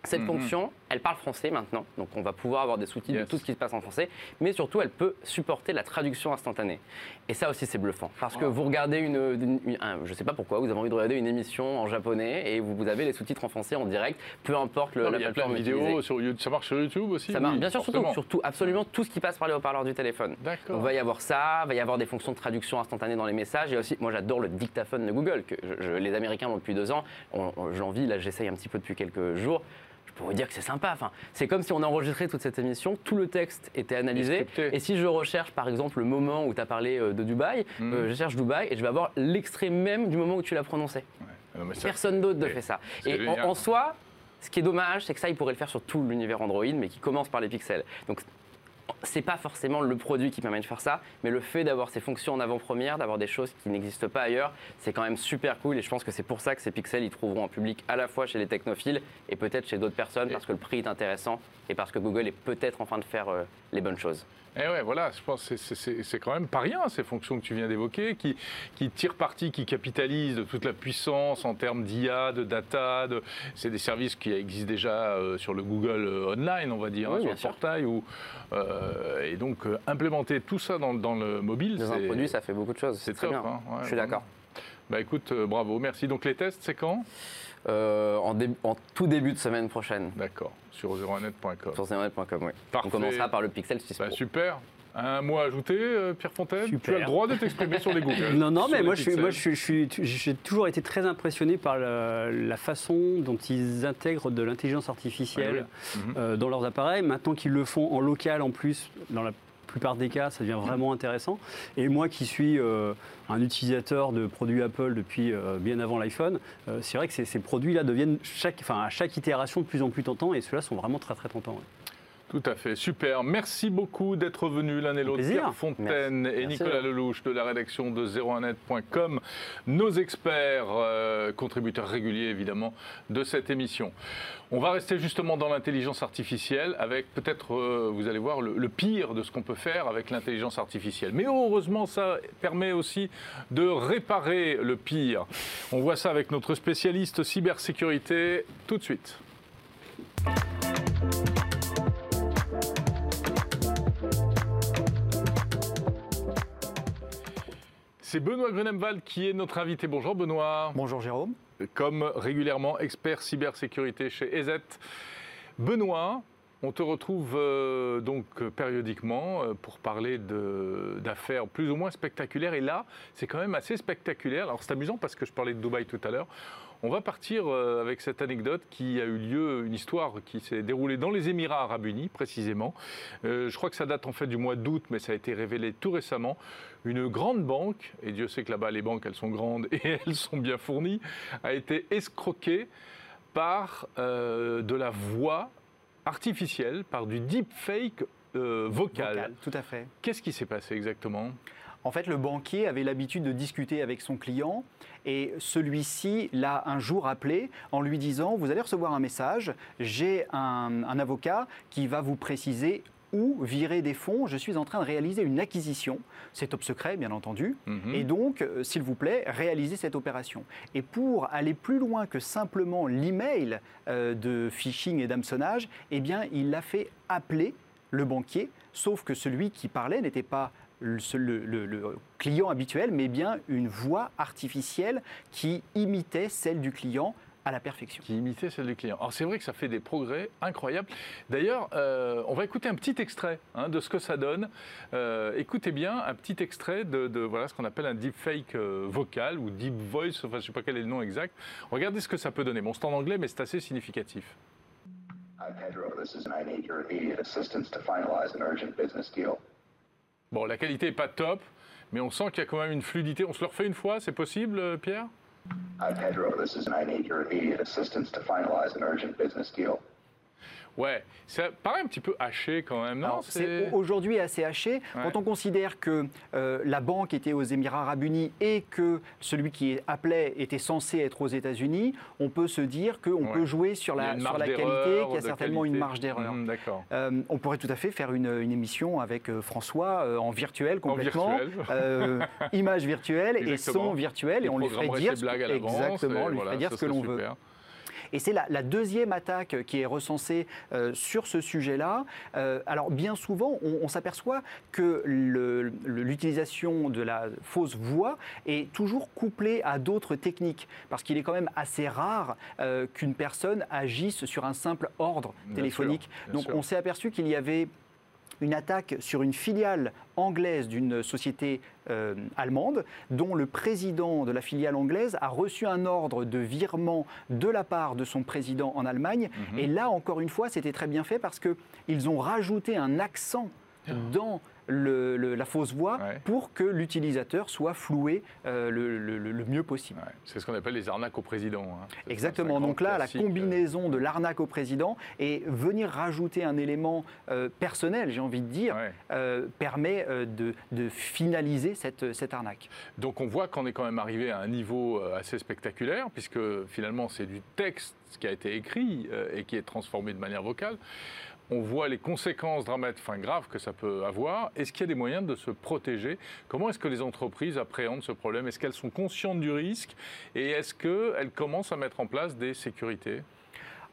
Cette Mhm. fonction, elle parle français maintenant, donc on va pouvoir avoir des sous-titres Yes. de tout ce qui se passe en français, mais surtout elle peut supporter la traduction instantanée. Et ça aussi c'est bluffant, parce que vous regardez une, une- une- un- je sais pas pourquoi, vous avez envie de regarder une émission en japonais et vous, vous avez les sous-titres en français en direct, peu importe le, Non, mais la y a plein plateforme de vidéos utilisée. sur YouTube. Ça marche sur YouTube aussi Ça marche Oui, bien sûr, surtout, surtout absolument tout ce qui passe par les haut-parleurs du téléphone. D'accord. Va y avoir ça, va y avoir des fonctions de traduction instantanée dans les messages. Et aussi, moi j'adore le dictaphone de Google, que je- je- les Américains l'ont depuis deux ans. J'en vis, là j'essaye un petit peu depuis quelques jours. Vous dire que c'est sympa. Enfin, c'est comme si on enregistrait toute cette émission, tout le texte était analysé. Et si je recherche par exemple le moment où tu as parlé euh, de Dubaï, Mhm. euh, je cherche Dubaï et je vais avoir l'extrait même du moment où tu l'as prononcé. Non, mais ça- Personne d'autre ne fait ça. Et en, en soi, ce qui est dommage, c'est que ça, il pourrait le faire sur tout l'univers Android, mais qui commence par les pixels. Donc, c'est pas forcément le produit qui permet de faire ça, mais le fait d'avoir ces fonctions en avant-première, d'avoir des choses qui n'existent pas ailleurs, c'est quand même super cool. Et je pense que c'est pour ça que ces pixels, ils trouveront un public à la fois chez les technophiles et peut-être chez d'autres personnes, parce que le prix est intéressant et parce que Google est peut-être en train de faire euh, les bonnes choses. Eh ouais, voilà, je pense que c'est- quand même pas rien, ces fonctions que tu viens d'évoquer, qui, qui tirent parti, qui capitalisent de toute la puissance en termes d'IA, de data. de- C'est des services qui existent déjà euh, sur le Google euh, Online, on va dire, Oui, hein, sur le sûr. portail. Où, euh, et donc, implémenter tout ça dans, dans le mobile, Dans un produit, ça fait beaucoup de choses. c'est très top. bien. hein, ouais, je suis d'accord. Bah écoute, bravo, merci. Donc les tests, c'est quand? Euh, en, dé- en tout début de semaine prochaine. D'accord, sur 01net.com. Sur zéronet.com, oui. Parfait. On commencera par le Pixel 6 Bah, Pro. super. Un mot à ajouter, euh, Pierre Fontaine? Super. Tu as le droit de t'exprimer sur les Google. [LAUGHS] Non, non, mais moi, je moi je je j'ai toujours été très impressionné par la, la façon dont ils intègrent de l'intelligence artificielle Oui, oui. Mhm. euh, dans leurs appareils. Maintenant qu'ils le font en local en plus, dans la plupart des cas, ça devient vraiment intéressant. Et moi qui suis euh, un utilisateur de produits Apple depuis euh, bien avant l'iPhone, euh, c'est vrai que ces, produits-là deviennent à chaque itération de plus en plus tentants et ceux-là sont vraiment très très tentants. Tout à fait, super. Merci beaucoup d'être venus l'un et l'autre. Pierre Fontaine Merci. et Merci. Nicolas Lelouch de la rédaction de 01net.com, nos experts, euh, contributeurs réguliers évidemment de cette émission. On va rester justement dans l'intelligence artificielle avec peut-être, euh, vous allez voir, le, le pire de ce qu'on peut faire avec l'intelligence artificielle. Mais heureusement, ça permet aussi de réparer le pire. On voit ça avec notre spécialiste cybersécurité tout de suite. C'est Benoît Grunemwald qui est notre invité. Bonjour Benoît. Bonjour Jérôme. Comme régulièrement, expert cybersécurité chez EZ. Benoît, on te retrouve euh, donc périodiquement euh, pour parler d'affaires plus ou moins spectaculaires. Et là, c'est quand même assez spectaculaire. Alors c'est amusant parce que je parlais de Dubaï tout à l'heure. On va partir euh, avec cette anecdote qui a eu lieu, une histoire qui s'est déroulée dans les Émirats arabes unis précisément. Euh, je crois que ça date en fait du mois d'août, mais ça a été révélé tout récemment. Une grande banque, et Dieu sait que là-bas les banques elles sont grandes et [LAUGHS] elles sont bien fournies, a été escroquée par euh, de la voix artificielle, par du deepfake euh, vocal. Vocal, tout à fait. Qu'est-ce qui s'est passé exactement? En fait, le banquier avait l'habitude de discuter avec son client et celui-ci l'a un jour appelé en lui disant Vous allez recevoir un message, j'ai un, un avocat qui va vous préciser où virer des fonds. Je suis en train de réaliser une acquisition. C'est top secret, bien entendu. Mhm. Et donc, euh, s'il vous plaît, réalisez cette opération. Et pour aller plus loin que simplement l'email euh, de phishing et d'hameçonnage, eh bien, il l'a fait appeler le banquier, sauf que celui qui parlait n'était pas le, le- le- le client habituel, mais bien une voix artificielle qui imitait celle du client à la perfection. qui imitait celle du client. Alors c'est vrai que ça fait des progrès incroyables. D'ailleurs, euh, on va écouter un petit extrait hein, de ce que ça donne. Euh, écoutez bien un petit extrait de, de, voilà, ce qu'on appelle un deepfake euh, vocal ou deep voice, enfin je ne sais pas quel est le nom exact. Regardez ce que ça peut donner. Bon, c'est en anglais, mais c'est assez significatif. Hi, Pedro. This is, and I need your immediate assistance to finalize an urgent business deal. Bon, la qualité n'est pas top, mais on sent qu'il y a quand même une fluidité. On se le refait une fois, c'est possible, euh, Pierre? Hi, Pedro. This is, and I need your immediate assistance to finalize an urgent business deal. Ouais, ça paraît un petit peu haché quand même, non? C'est aujourd'hui assez haché. Quand on considère que euh, la banque était aux Émirats arabes unis et que celui qui appelait était censé être aux États-Unis, on peut se dire qu'on Ouais. peut jouer sur la, sur la qualité, qu'il y a certainement une marge d'erreur. Mhm, D'accord. Euh, on pourrait tout à fait faire une, une émission avec euh, François euh, en virtuel complètement, virtuel. euh, [LAUGHS] image virtuelle et son virtuel, et Il on lui ferait dire exactement, et on lui voilà, ferait dire ce que l'on veut. Et c'est la, la deuxième attaque qui est recensée euh, sur ce sujet-là. Euh, alors bien souvent, on, on s'aperçoit que l'utilisation de la fausse voix est toujours couplée à d'autres techniques, parce qu'il est quand même assez rare euh, qu'une personne agisse sur un simple ordre Bien téléphonique. sûr, bien Donc sûr. on s'est aperçu qu'il y avait une attaque sur une filiale anglaise d'une société euh, allemande, dont le président de la filiale anglaise a reçu un ordre de virement de la part de son président en Allemagne. Mhm. Et là, encore une fois, c'était très bien fait parce qu'ils ont rajouté un accent dans le- le- la fausse voix Ouais. pour que l'utilisateur soit floué euh, le, mieux possible. Ouais, c'est ce qu'on appelle les arnaques au président. hein. Exactement. Donc là, la euh, combinaison de l'arnaque au président et venir rajouter un élément euh, personnel, j'ai envie de dire, Ouais. euh, permet de, de finaliser cette, cette arnaque. Donc on voit qu'on est quand même arrivé à un niveau assez spectaculaire, puisque finalement c'est du texte qui a été écrit et qui est transformé de manière vocale. On voit les conséquences dramatiques, enfin graves que ça peut avoir. Est-ce qu'il y a des moyens de se protéger? Comment est-ce que les entreprises appréhendent ce problème? Est-ce qu'elles sont conscientes du risque? Et est-ce qu'elles commencent à mettre en place des sécurités?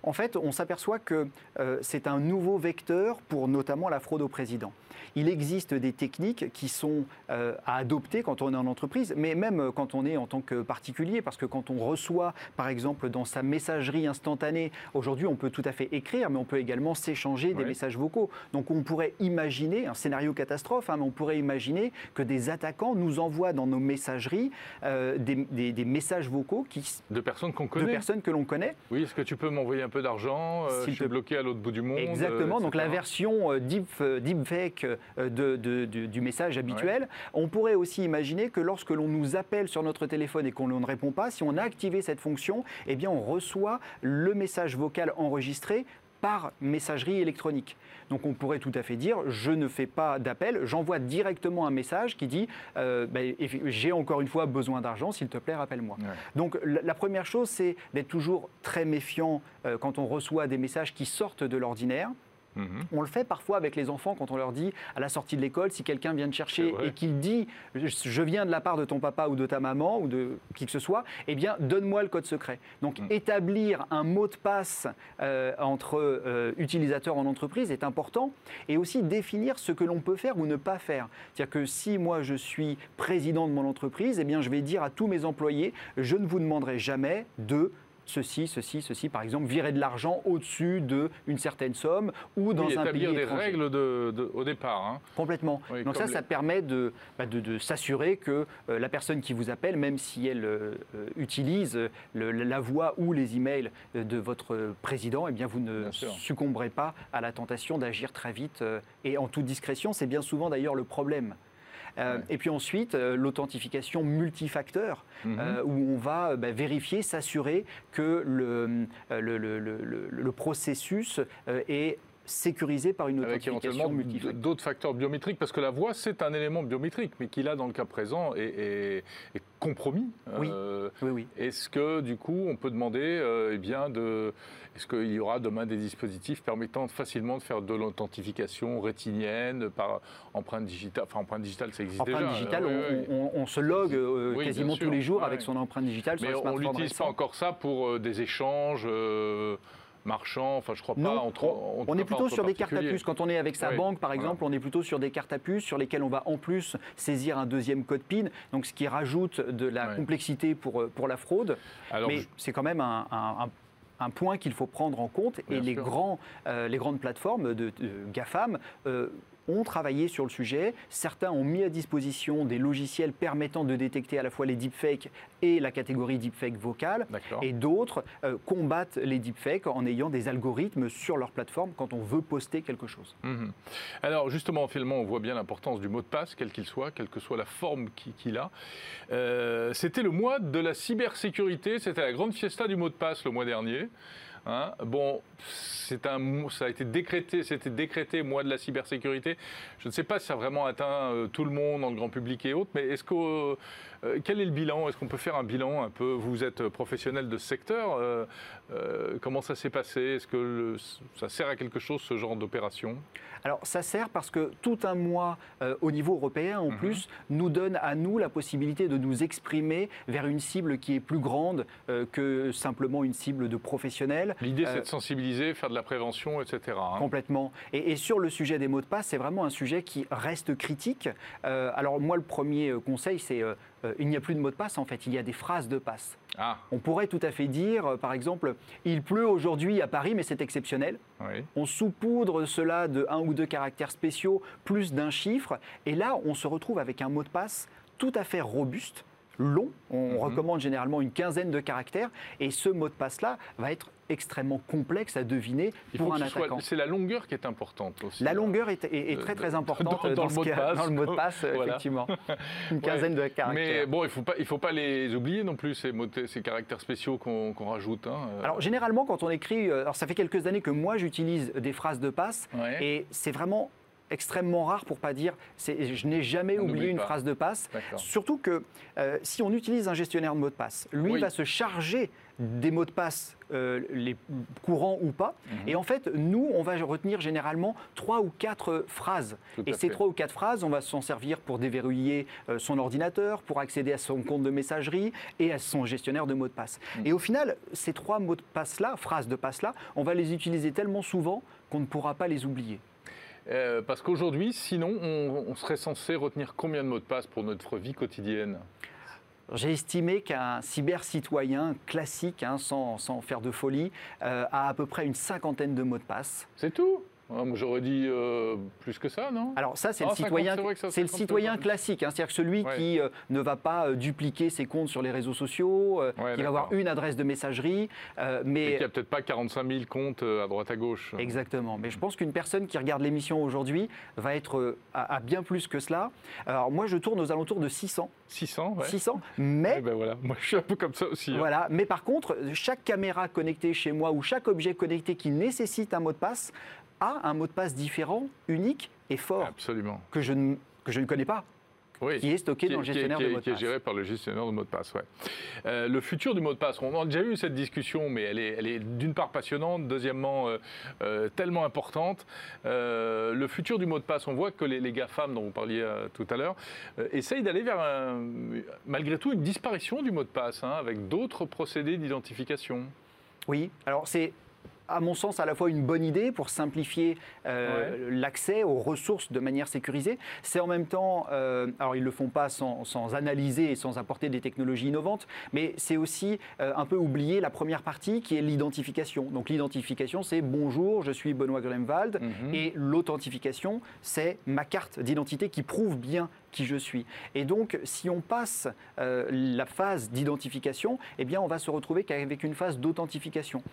En fait, on s'aperçoit que euh, c'est un nouveau vecteur pour notamment la fraude au président. Il existe des techniques qui sont euh, à adopter quand on est en entreprise, mais même euh, quand on est en tant que particulier, parce que quand on reçoit, par exemple, dans sa messagerie instantanée, aujourd'hui on peut tout à fait écrire, mais on peut également s'échanger des messages vocaux. Donc on pourrait imaginer, un scénario catastrophe, hein, mais on pourrait imaginer que des attaquants nous envoient dans nos messageries euh, des, des- des messages vocaux qui, De personnes qu'on de connaît personnes que l'on connaît. Oui, est-ce que tu peux m'envoyer un peu d'argent Euh, Je suis bloqué à l'autre bout du monde. Exactement, euh, donc la version euh, deep, deepfake de- de- du- du message habituel. On pourrait aussi imaginer que lorsque l'on nous appelle sur notre téléphone et qu'on ne répond pas, si on a activé cette fonction, eh bien on reçoit le message vocal enregistré par messagerie électronique. Donc on pourrait tout à fait dire, je ne fais pas d'appel, j'envoie directement un message qui dit, euh, ben, effi- j'ai encore une fois besoin d'argent, s'il te plaît, rappelle-moi. Ouais. Donc la, la première chose, c'est d'être toujours très méfiant euh, quand on reçoit des messages qui sortent de l'ordinaire. Mhm. On le fait parfois avec les enfants quand on leur dit à la sortie de l'école, si quelqu'un vient te chercher et qu'il dit je viens de la part de ton papa ou de ta maman ou de qui que ce soit, eh bien donne-moi le code secret. Donc Mm. établir un mot de passe euh, entre euh, utilisateurs en entreprise est important et aussi définir ce que l'on peut faire ou ne pas faire. C'est-à-dire que si moi je suis président de mon entreprise, eh bien je vais dire à tous mes employés je ne vous demanderai jamais de ceci, ceci, ceci, par exemple, virer de l'argent au-dessus d'une certaine somme ou dans Oui, un pays établir des étranger. règles de- de- au départ. hein. Complètement. Oui, Donc ça, les- ça permet de, bah, de, de s'assurer que euh, la personne qui vous appelle, même si elle euh, utilise le- la voix ou les emails euh, de votre président, eh bien vous ne Bien succomberez pas à la tentation d'agir très vite euh, et en toute discrétion. C'est bien souvent d'ailleurs le problème. Euh, Ouais. Et puis ensuite, euh, l'authentification multifacteur, Mhm. euh, où on va bah, vérifier, s'assurer que le, le, le- le- le- le processus est sécurisé par une Avec authentification éventuellement multifacteur. d'autres facteurs biométriques, parce que la voix, c'est un élément biométrique, mais qui là, dans le cas présent, est, est- est compromis. Oui. Euh, Oui, oui. Est-ce que, du coup, on peut demander, euh, eh bien, de, est-ce qu'il y aura demain des dispositifs permettant facilement de faire de l'authentification rétinienne par empreinte digitale Enfin, empreinte digitale, ça existe Empreinte déjà. digitale, Oui, on, se logue euh, quasiment tous les jours Ouais, avec son empreinte digitale sur Mais le on n'utilise pas encore ça pour euh, des échanges euh, marchands. Enfin, je crois pas. Non, entre, on, est plutôt sur des cartes à puce. Quand on est avec sa Oui, banque, par voilà. exemple, on est plutôt sur des cartes à puce sur lesquelles on va en plus saisir un deuxième code PIN, donc ce qui rajoute de la complexité pour, euh, pour la fraude. Alors, Mais je- c'est quand même un, un- un- un point qu'il faut prendre en compte. Bien et les, grands, euh, les grandes plateformes de, de GAFAM euh, ont travaillé sur le sujet. Certains ont mis à disposition des logiciels permettant de détecter à la fois les deepfakes et la catégorie deepfake vocale. Et d'autres euh, combattent les deepfakes en ayant des algorithmes sur leur plateforme quand on veut poster quelque chose. Mhm. Alors justement, finalement, on voit bien l'importance du mot de passe, quel qu'il soit, quelle que soit la forme qui- qu'il a. Euh, c'était le mois de la cybersécurité, c'était la grande fiesta du mot de passe le mois dernier. Hein. Bon, c'est un, ça a été décrété, c'était décrété mois de la cybersécurité. Je ne sais pas si ça a vraiment atteint euh, tout le monde, le grand public et autres, mais est-ce que euh, euh, quel est le bilan? Est-ce qu'on peut faire un bilan un peu? Vous êtes professionnel de ce secteur. Euh, comment ça s'est passé? Est-ce que le- ça sert à quelque chose ce genre d'opération? Alors ça sert parce que tout un mois euh, au niveau européen en plus nous donne à nous la possibilité de nous exprimer vers une cible qui est plus grande euh, que simplement une cible de professionnels. L'idée, c'est de sensibiliser, faire de la prévention, etc. hein. Complètement. Et, et sur le sujet des mots de passe, c'est vraiment un sujet qui reste critique. Alors moi, le premier conseil, c'est euh, il n'y a plus de mots de passe en fait, il y a des phrases de passe. Ah, On pourrait tout à fait dire, euh, par exemple, il pleut aujourd'hui à Paris, mais c'est exceptionnel. oui. On saupoudre cela de un ou deux caractères spéciaux, plus d'un chiffre, et là, on se retrouve avec un mot de passe tout à fait robuste, long. On Mhm. recommande généralement une quinzaine de caractères, et ce mot de passe-là va être extrêmement complexe à deviner Il pour un attaquant. C'est la longueur qui est importante aussi. La longueur est, est- est très très importante dans- dans le mot de passe. dans le mot de passe, [LAUGHS] Voilà. effectivement. [LAUGHS] Une quinzaine de Mais caractères. bon, il ne faut, pas- il faut pas les oublier non plus, ces, mots- ces caractères spéciaux qu'on rajoute. hein. Euh, Alors généralement, quand on écrit, euh, alors ça fait quelques années que moi j'utilise des phrases de passe, Ouais. et c'est vraiment extrêmement rare pour pas dire, je n'ai jamais On oublié une pas. phrase de passe. Surtout que euh, si on utilise un gestionnaire de mots de passe, lui Oui. va se charger des mots de passe, euh, les courants ou pas. Mhm. Et en fait, nous, on va retenir généralement trois ou quatre phrases. Tout Et ces trois ou quatre phrases, on va s'en servir pour déverrouiller euh, son ordinateur, pour accéder à son compte de messagerie et à son gestionnaire de mots de passe. Mhm. Et au final, ces trois mots de passe-là, phrases de passe-là, on va les utiliser tellement souvent qu'on ne pourra pas les oublier. Euh, parce qu'aujourd'hui, sinon, on, on serait censé retenir combien de mots de passe pour notre vie quotidienne? J'ai estimé qu'un cyber-citoyen classique, hein, sans, faire de folie, euh, a à peu près une cinquantaine de mots de passe. C'est tout Ah, moi, J'aurais dit euh, plus que ça, non? Alors ça, c'est Ah, le 50, citoyen, c'est vrai que ça, c'est le 50, citoyen quand même. classique, hein, c'est-à-dire celui Ouais. qui euh, ne va pas euh, dupliquer ses comptes sur les réseaux sociaux, euh, Ouais, qui va avoir une adresse de messagerie, Et mais qu'il n'y a peut-être pas 45 000 comptes à droite à gauche. Exactement. Mais je pense qu'une personne qui regarde l'émission aujourd'hui va être à, à bien plus que cela. Alors moi, je tourne aux alentours de 600. 600, ouais. 600, mais Eh ben voilà, moi je suis un peu comme ça aussi. hein. voilà. Mais par contre, chaque caméra connectée chez moi ou chaque objet connecté qui nécessite un mot de passe a un mot de passe différent, unique et fort Absolument. que je ne que je ne connais pas, Oui. qui est stocké dans le gestionnaire qui de mot de qui est passe. géré par le gestionnaire de mot de passe, ouais. Euh, le futur du mot de passe, on a déjà eu cette discussion, mais elle est, elle est d'une part passionnante, deuxièmement euh, euh, tellement importante. Le futur du mot de passe, on voit que les, les GAFAM dont vous parliez tout à l'heure essayent d'aller vers, un- malgré tout, une disparition du mot de passe, hein, avec d'autres procédés d'identification. Oui, alors c'est à mon sens à la fois une bonne idée pour simplifier euh, l'accès aux ressources de manière sécurisée. C'est en même temps, euh, alors ils ne le font pas sans, sans analyser et sans apporter des technologies innovantes, mais c'est aussi euh, un peu oublier la première partie qui est l'identification. Donc l'identification c'est bonjour, je suis Benoît Grunwald Mhm. et l'authentification c'est ma carte d'identité qui prouve bien qui je suis. Et donc, si on passe euh, la phase d'identification, eh bien, on va se retrouver qu'avec une phase d'authentification.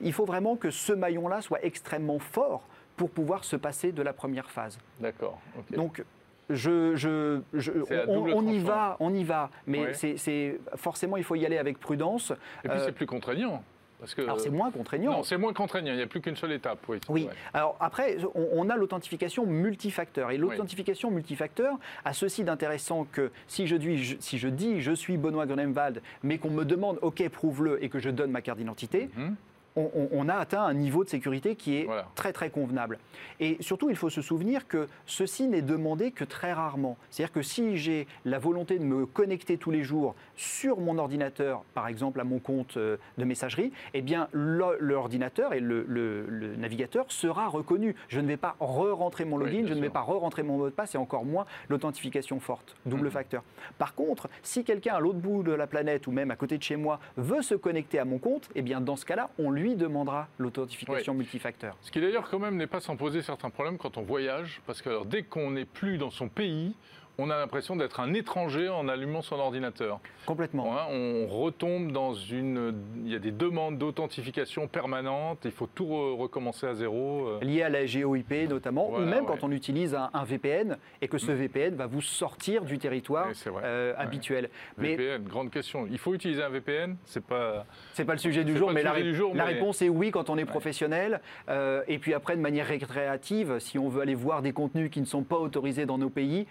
Il faut vraiment que ce maillon-là soit extrêmement fort pour pouvoir se passer de la première phase. D'accord. Donc, je, je- je- C'est à on, y va, on y va, mais c'est- c'est forcément il faut y aller avec prudence. Et puis euh, c'est plus contraignant. Parce que, Alors c'est moins contraignant. Non, c'est moins contraignant, il n'y a plus qu'une seule étape. Oui. Oui. Ouais. Alors après, on, on a l'authentification multifacteur. Et l'authentification multifacteur a ceci d'intéressant que si je, dis, je- si je dis je suis Benoît Grunewald, mais qu'on me demande OK, prouve-le et que je donne ma carte d'identité, Mhm. On, on- on a atteint un niveau de sécurité qui est Voilà. très très convenable. Et surtout, il faut se souvenir que ceci n'est demandé que très rarement. C'est-à-dire que si j'ai la volonté de me connecter tous les jours sur mon ordinateur, par exemple à mon compte euh, de messagerie, eh bien l'ordinateur et le, le- le navigateur sera reconnu. Je ne vais pas re-rentrer mon login, je ne vais pas re-rentrer mon mot de passe et encore moins l'authentification forte, double Mhm. facteur. Par contre, si quelqu'un à l'autre bout de la planète ou même à côté de chez moi veut se connecter à mon compte, eh bien dans ce cas-là, on lui demandera l'authentification multifacteur. Ce qui d'ailleurs quand même n'est pas sans poser certains problèmes quand on voyage, parce que alors, dès qu'on n'est plus dans son pays, on a l'impression d'être un étranger en allumant son ordinateur. Complètement. Ouais, on retombe dans une. Il y a des demandes d'authentification permanentes, il faut tout re- recommencer à zéro. euh. lié à la GOIP notamment, Voilà, ou même ouais. quand on utilise un, un VPN et que ce VPN va vous sortir du territoire vrai. euh, Ouais. habituel. Mais VPN, grande question. Il faut utiliser un VPN C'est pas. c'est pas le sujet du jour, mais la, sujet ré- du jour, la mais- réponse est oui quand on est professionnel. Euh, et puis après, de manière récréative, si on veut aller voir des contenus qui ne sont pas autorisés dans nos pays,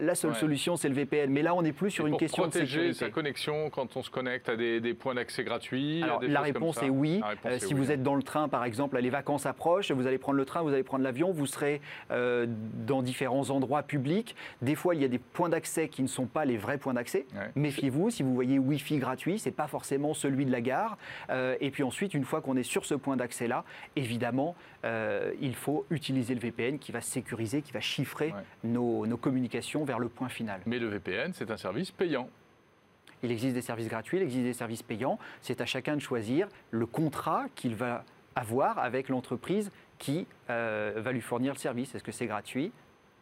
la seule Ouais. solution c'est le VPN. Mais là, on est plus sur Et une pour question de protéger sa connexion quand on se connecte à des, des points d'accès gratuits. Alors, la réponse ça est oui. Euh, si oui. vous êtes dans le train, par exemple, les vacances approchent, vous allez prendre le train, vous allez prendre l'avion, vous serez euh, dans différents endroits publics. Des fois, il y a des points d'accès qui ne sont pas les vrais points d'accès. Ouais. Méfiez-vous, si vous voyez Wi-Fi gratuit, c'est pas forcément celui de la gare. Euh, et puis ensuite, une fois qu'on est sur ce point d'accès-là, évidemment, euh, il faut utiliser le VPN qui va sécuriser, qui va chiffrer Ouais. nos, nos communications vers le point final. Mais le VPN, c'est un service payant. Il existe des services gratuits, il existe des services payants. C'est à chacun de choisir le contrat qu'il va avoir avec l'entreprise qui euh, va lui fournir le service. Est-ce que c'est gratuit?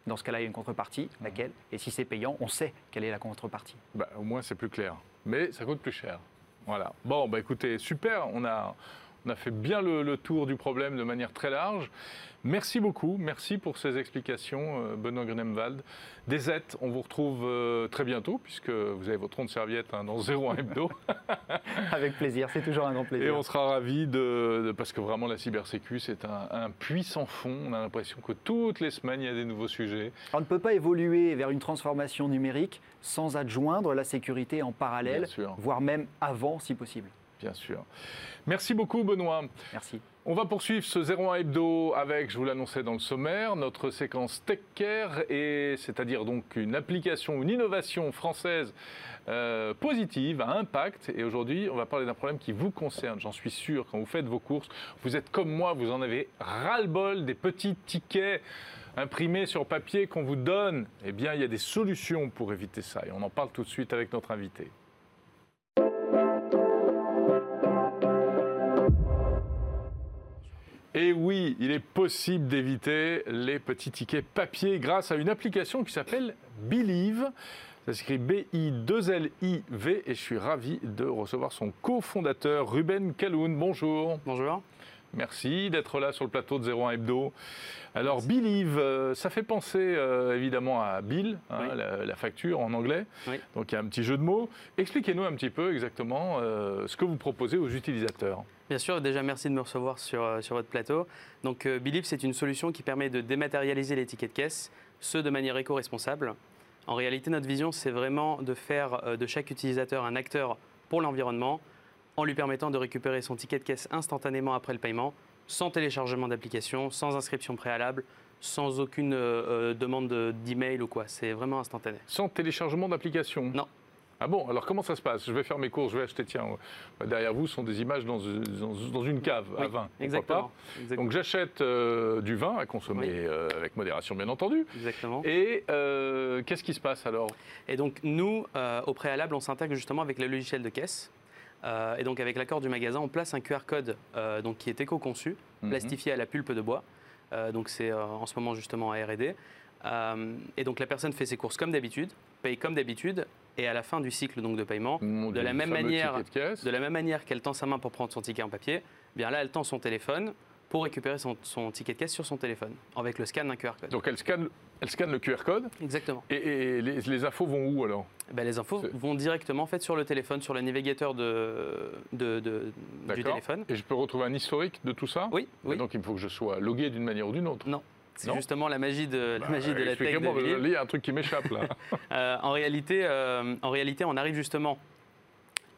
Dans ce cas-là, il y a une contrepartie. Laquelle? Et si c'est payant, on sait quelle est la contrepartie. Bah, au moins, c'est plus clair. Mais ça coûte plus cher. Voilà. Bon, bah, écoutez, super. On a, on a fait bien le, le tour du problème de manière très large. Merci beaucoup. Merci pour ces explications, euh, Benoît Grunemwald. Des aides, on vous retrouve euh, très bientôt, puisque vous avez votre rond de serviette hein, dans 01 Hebdo. [LAUGHS] Avec plaisir, c'est toujours un grand Et plaisir. on sera ravis de, de- Parce que vraiment, la cybersécu, c'est un, un puits sans fond. On a l'impression que toutes les semaines, il y a des nouveaux sujets. On ne peut pas évoluer vers une transformation numérique sans adjoindre la sécurité en parallèle, voire même avant si possible. Bien sûr. Merci beaucoup, Benoît. Merci. On va poursuivre ce 01 hebdo avec, je vous l'annonçais dans le sommaire, notre séquence Tech Care, et c'est-à-dire donc une application, une innovation française euh, positive, à impact. Et aujourd'hui, on va parler d'un problème qui vous concerne, j'en suis sûr, quand vous faites vos courses. Vous êtes comme moi, vous en avez ras-le-bol des petits tickets imprimés sur papier qu'on vous donne. Eh bien, il y a des solutions pour éviter ça, et on en parle tout de suite avec notre invité. Et oui, il est possible d'éviter les petits tickets papier grâce à une application qui s'appelle Believe. Ça s'écrit B-I-2-L-I-V et je suis ravi de recevoir son cofondateur Ruben Kaloun. Bonjour. Bonjour. Merci d'être là sur le plateau de 01 Hebdo. Alors, Believe, euh, ça fait penser euh, évidemment à Bill, hein, Oui. la, la facture en anglais. Oui. Donc, il y a un petit jeu de mots. Expliquez-nous un petit peu exactement euh, ce que vous proposez aux utilisateurs. Bien sûr, déjà merci de me recevoir sur, euh, sur votre plateau. Donc euh, Believe, c'est une solution qui permet de dématérialiser les tickets de caisse, ce de manière éco-responsable. En réalité, notre vision, c'est vraiment de faire euh, de chaque utilisateur un acteur pour l'environnement en lui permettant de récupérer son ticket de caisse instantanément après le paiement, sans téléchargement d'application, sans inscription préalable, sans aucune euh, demande de- d'email ou quoi. C'est vraiment instantané. Sans téléchargement d'application? Non. Ah bon Alors comment ça se passe? Je vais faire mes courses, je vais acheter, tiens, euh, derrière vous sont des images dans, dans- dans une cave à vin. Exactement. pas? Exactement. Donc j'achète euh, du vin à consommer Oui. euh, avec modération bien entendu. Exactement. Et euh, qu'est-ce qui se passe alors? Et donc, nous, au préalable, on s'intègre justement avec le logiciel de caisse. Et donc, avec l'accord du magasin, on place un QR code donc, qui est éco-conçu, Mhm. plastifié à la pulpe de bois. Donc, c'est en ce moment justement à RD. Et donc, la personne fait ses courses comme d'habitude, paye comme d'habitude. Et à la fin du cycle donc, de paiement, Mon de Dieu, la même manière- de la même manière qu'elle tend sa main pour prendre son ticket en papier, eh bien là, elle tend son téléphone pour récupérer son, son ticket de caisse sur son téléphone, avec le scan d'un QR code. Donc elle scanne, elle scanne le QR code Exactement. et, et les, les infos vont où alors? Ben, les infos vont directement en fait, sur le téléphone, sur le navigateur de, de- de- du téléphone. Et je peux retrouver un historique de tout ça? Oui, oui. Donc il faut que je sois logué d'une manière ou d'une autre? Non. C'est justement la magie de, la, Bah, magie de la tech Expliquez-moi, il y a un truc qui m'échappe là. [LAUGHS] Euh, en, réalité, euh, en réalité, on arrive justement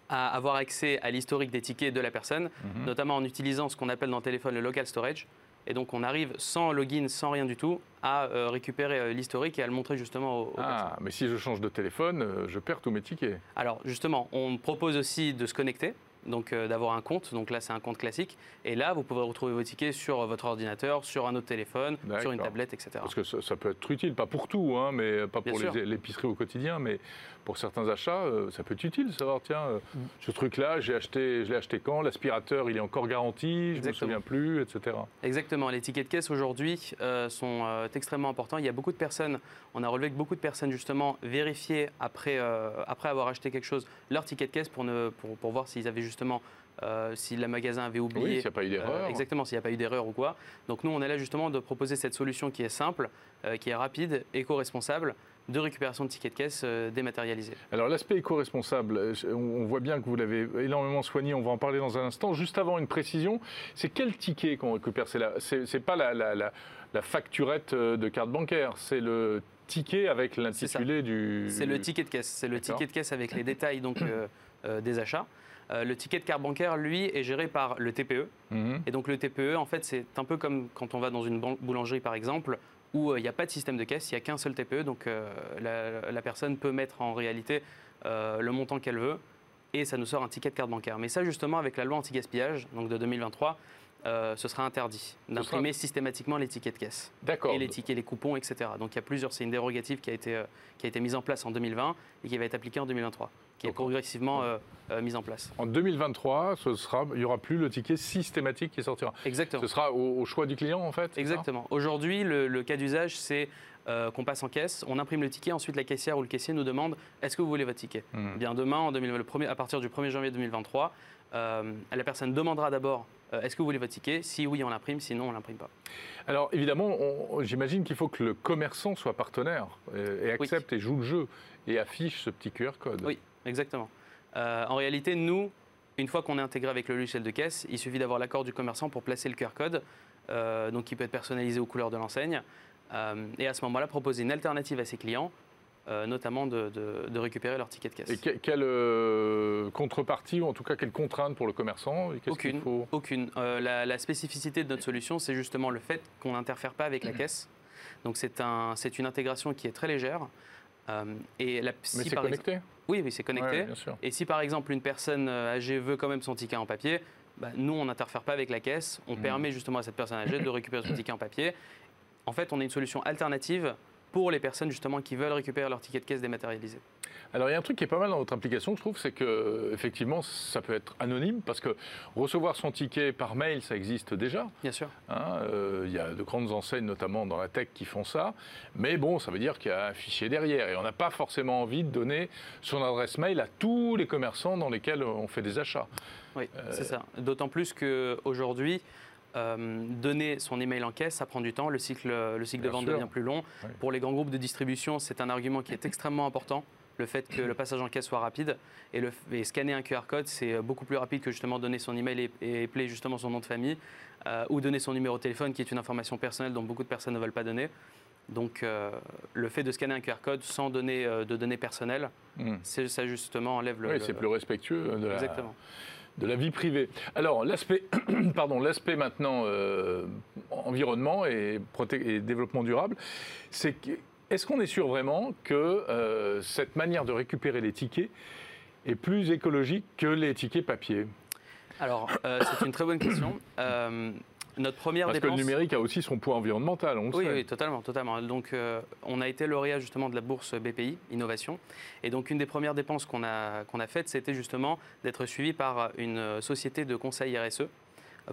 à avoir accès à l'historique des tickets de la personne, Mhm. notamment en utilisant ce qu'on appelle dans le téléphone le local storage. Et donc, on arrive sans login, sans rien du tout, à euh, récupérer euh, l'historique et à le montrer justement personnes. Ah, mais si je change de téléphone, euh, je perds tous mes tickets. Alors, justement, on propose aussi de se connecter. Donc euh, d'avoir un compte. Donc là, c'est un compte classique. Et là, vous pouvez retrouver vos tickets sur votre ordinateur, sur un autre téléphone, sur une tablette, etc. Parce que ça, ça peut être utile, pas pour tout, hein, mais pas Bien pour l'épicerie au quotidien, mais pour certains achats, euh, ça peut être utile de savoir, tiens, euh, Mm. ce truc-là, j'ai acheté, je l'ai acheté quand L'aspirateur, il est encore garanti, je ne me souviens plus, etc. Exactement. Les tickets de caisse aujourd'hui euh, sont extrêmement importants. Il y a beaucoup de personnes, on a relevé que beaucoup de personnes justement vérifiaient après, après avoir acheté quelque chose leur ticket de caisse pour, ne, pour, pour voir s'ils avaient justement, euh, si le magasin avait Oui, oublié. s'il n'y a pas eu d'erreur. Euh, exactement, s'il n'y a pas eu d'erreur ou quoi. Donc nous, on est là justement de proposer cette solution qui est simple, euh, qui est rapide, éco-responsable, de récupération de tickets de caisse euh, dématérialisés. Alors l'aspect éco-responsable, euh, on voit bien que vous l'avez énormément soigné, on va en parler dans un instant. Juste avant, une précision, c'est quel ticket qu'on récupère? C'est pas la, la- la- la facturette euh, de carte bancaire, c'est le ticket avec l'intitulé du... C'est le ticket de caisse. C'est le ticket de caisse avec les [LAUGHS] détails donc, euh, euh, des achats. Euh, le ticket de carte bancaire, lui, est géré par le TPE. Mhm. Et donc le TPE, en fait, c'est un peu comme quand on va dans une boulangerie, par exemple, où euh, il n'y a pas de système de caisse, il n'y a qu'un seul TPE. Donc euh, la, la personne peut mettre en réalité euh, le montant qu'elle veut et ça nous sort un ticket de carte bancaire. Mais ça, justement, avec la loi anti-gaspillage, donc de 2023, euh, ce sera interdit d'imprimer systématiquement les tickets de caisse D'accord. et les tickets, les coupons, etc. Donc il y a plusieurs, c'est une dérogative qui a été, euh, qui a été mise en place en 2020 et qui va être appliquée en 2023, qui est progressivement euh, euh, mise en place. En 2023, ce sera, il n'y aura plus le ticket systématique qui sortira. Exactement. Ce sera au, au choix du client, en fait Exactement. Aujourd'hui, le, le cas d'usage, c'est euh, qu'on passe en caisse, on imprime le ticket, ensuite la caissière ou le caissier nous demande est-ce que vous voulez votre ticket? Mhm. Eh Bien demain, en 2000 le premier- à partir du 1er janvier 2023, euh, la personne demandera d'abord est-ce que vous voulez votre ticket? Si oui, on l'imprime, sinon on l'imprime pas. Alors évidemment, j'imagine qu'il faut que le commerçant soit partenaire et Oui. accepte et joue le jeu et affiche ce petit QR code. Oui, exactement. Euh, en réalité, nous, une fois qu'on est intégré avec le logiciel de caisse, il suffit d'avoir l'accord du commerçant pour placer le QR code, euh, donc qui peut être personnalisé aux couleurs de l'enseigne, euh, et à ce moment-là proposer une alternative à ses clients, notamment de, de- de récupérer leur ticket de caisse. Et que- quelle contrepartie, ou en tout cas quelle contrainte pour le commerçant? Aucune. faut? Aucune. La, la spécificité de notre solution, c'est justement le fait qu'on n'interfère pas avec la [CLEARS THROAT] caisse. Donc c'est un, c'est une intégration qui est très légère. Euh, et la, Mais si c'est par exemple- connecté Oui, oui, c'est connecté. Ouais, bien sûr. Et si par exemple une personne euh, âgée veut quand même son ticket en papier, bah, nous on n'interfère pas avec la caisse, on Mhm. permet justement à cette personne âgée de récupérer son [COUGHS] ticket en papier. En fait, on a une solution alternative pour les personnes justement qui veulent récupérer leur ticket de caisse dématérialisé. Alors il y a un truc qui est pas mal dans votre application, je trouve, c'est que effectivement ça peut être anonyme parce que recevoir son ticket par mail, ça existe déjà. Bien sûr. hein. Euh, Il y a de grandes enseignes, notamment dans la tech, qui font ça. Mais bon, ça veut dire qu'il y a un fichier derrière et on n'a pas forcément envie de donner son adresse mail à tous les commerçants dans lesquels on fait des achats. Oui, Euh, c'est ça. D'autant plus qu'aujourd'hui, euh, donner son email en caisse, ça prend du temps. Le cycle, le cycle de vente sûr. devient plus long. Oui. Pour les grands groupes de distribution, c'est un argument qui est extrêmement important. Le fait que le passage en caisse soit rapide et, le, et scanner un QR code, c'est beaucoup plus rapide que justement donner son email et, épeler justement son nom de famille euh, ou donner son numéro de téléphone, qui est une information personnelle dont beaucoup de personnes ne veulent pas donner. Donc, euh, le fait de scanner un QR code sans donner euh, de données personnelles, c'est- ça justement enlève le. Oui, c'est plus respectueux de la, Exactement. De la vie privée. Alors, l'aspect, [CLEARS THROAT] pardon, l'aspect maintenant euh, environnement et, développement durable, c'est que, est-ce qu'on est sûr vraiment que euh, cette manière de récupérer les tickets est plus écologique que les tickets papier? Alors, euh, c'est une très bonne question. Notre première Parce que le numérique a aussi son poids environnemental, on le oui, sait. oui, totalement, totalement. Donc, euh, on a été lauréat justement de la bourse BPI Innovation, et donc une des premières dépenses qu'on a qu'on a faites, c'était justement d'être suivi par une société de conseil RSE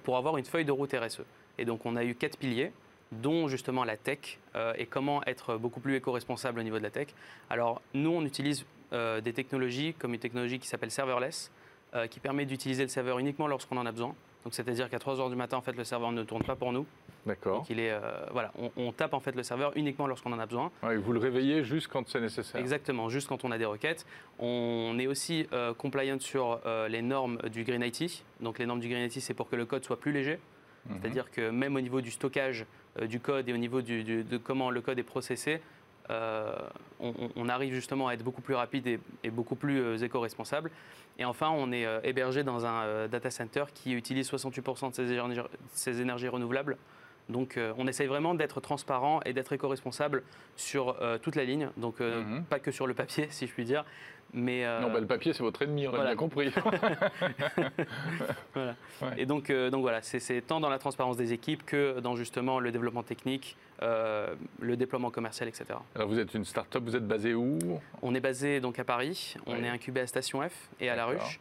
pour avoir une feuille de route RSE. Et donc, on a eu quatre piliers dont justement la tech euh, et comment être beaucoup plus éco-responsable au niveau de la tech. Alors, nous, on utilise euh, des technologies comme une technologie qui s'appelle serverless, euh, qui permet d'utiliser le serveur uniquement lorsqu'on en a besoin. Donc, c'est-à-dire qu'à 3 heures du matin, en fait, le serveur ne tourne pas pour nous. D'accord. Donc il est, euh, voilà, on, on tape en fait le serveur uniquement lorsqu'on en a besoin. Ouais, vous le réveillez juste quand c'est nécessaire. Exactement, juste quand on a des requêtes. On est aussi euh, compliant sur euh, les normes du Green IT. Donc les normes du Green IT, c'est pour que le code soit plus léger. Mhm. C'est-à-dire que même au niveau du stockage du code et au niveau du- du- de comment le code est processé, euh, on, arrive justement à être beaucoup plus rapide et, et beaucoup plus euh, éco-responsable. Et enfin, on est euh, hébergé dans un data center qui utilise 68% de ses énergies, ses énergies renouvelables. Donc euh, on essaye vraiment d'être transparent et d'être éco-responsable sur euh, toute la ligne, donc euh, Mhm. pas que sur le papier [LAUGHS] si je puis dire, Mais, euh, Non, bah, le papier, c'est votre ennemi, on a voilà. bien compris. [LAUGHS] [LAUGHS] voilà. Ouais. Et donc, euh, donc voilà, c'est- tant dans la transparence des équipes que dans justement le développement technique, euh, le déploiement commercial, etc. Alors, vous êtes une start-up, vous êtes basé où? On est basé donc à Paris, on Oui. est incubé à Station F et à La. Ruche.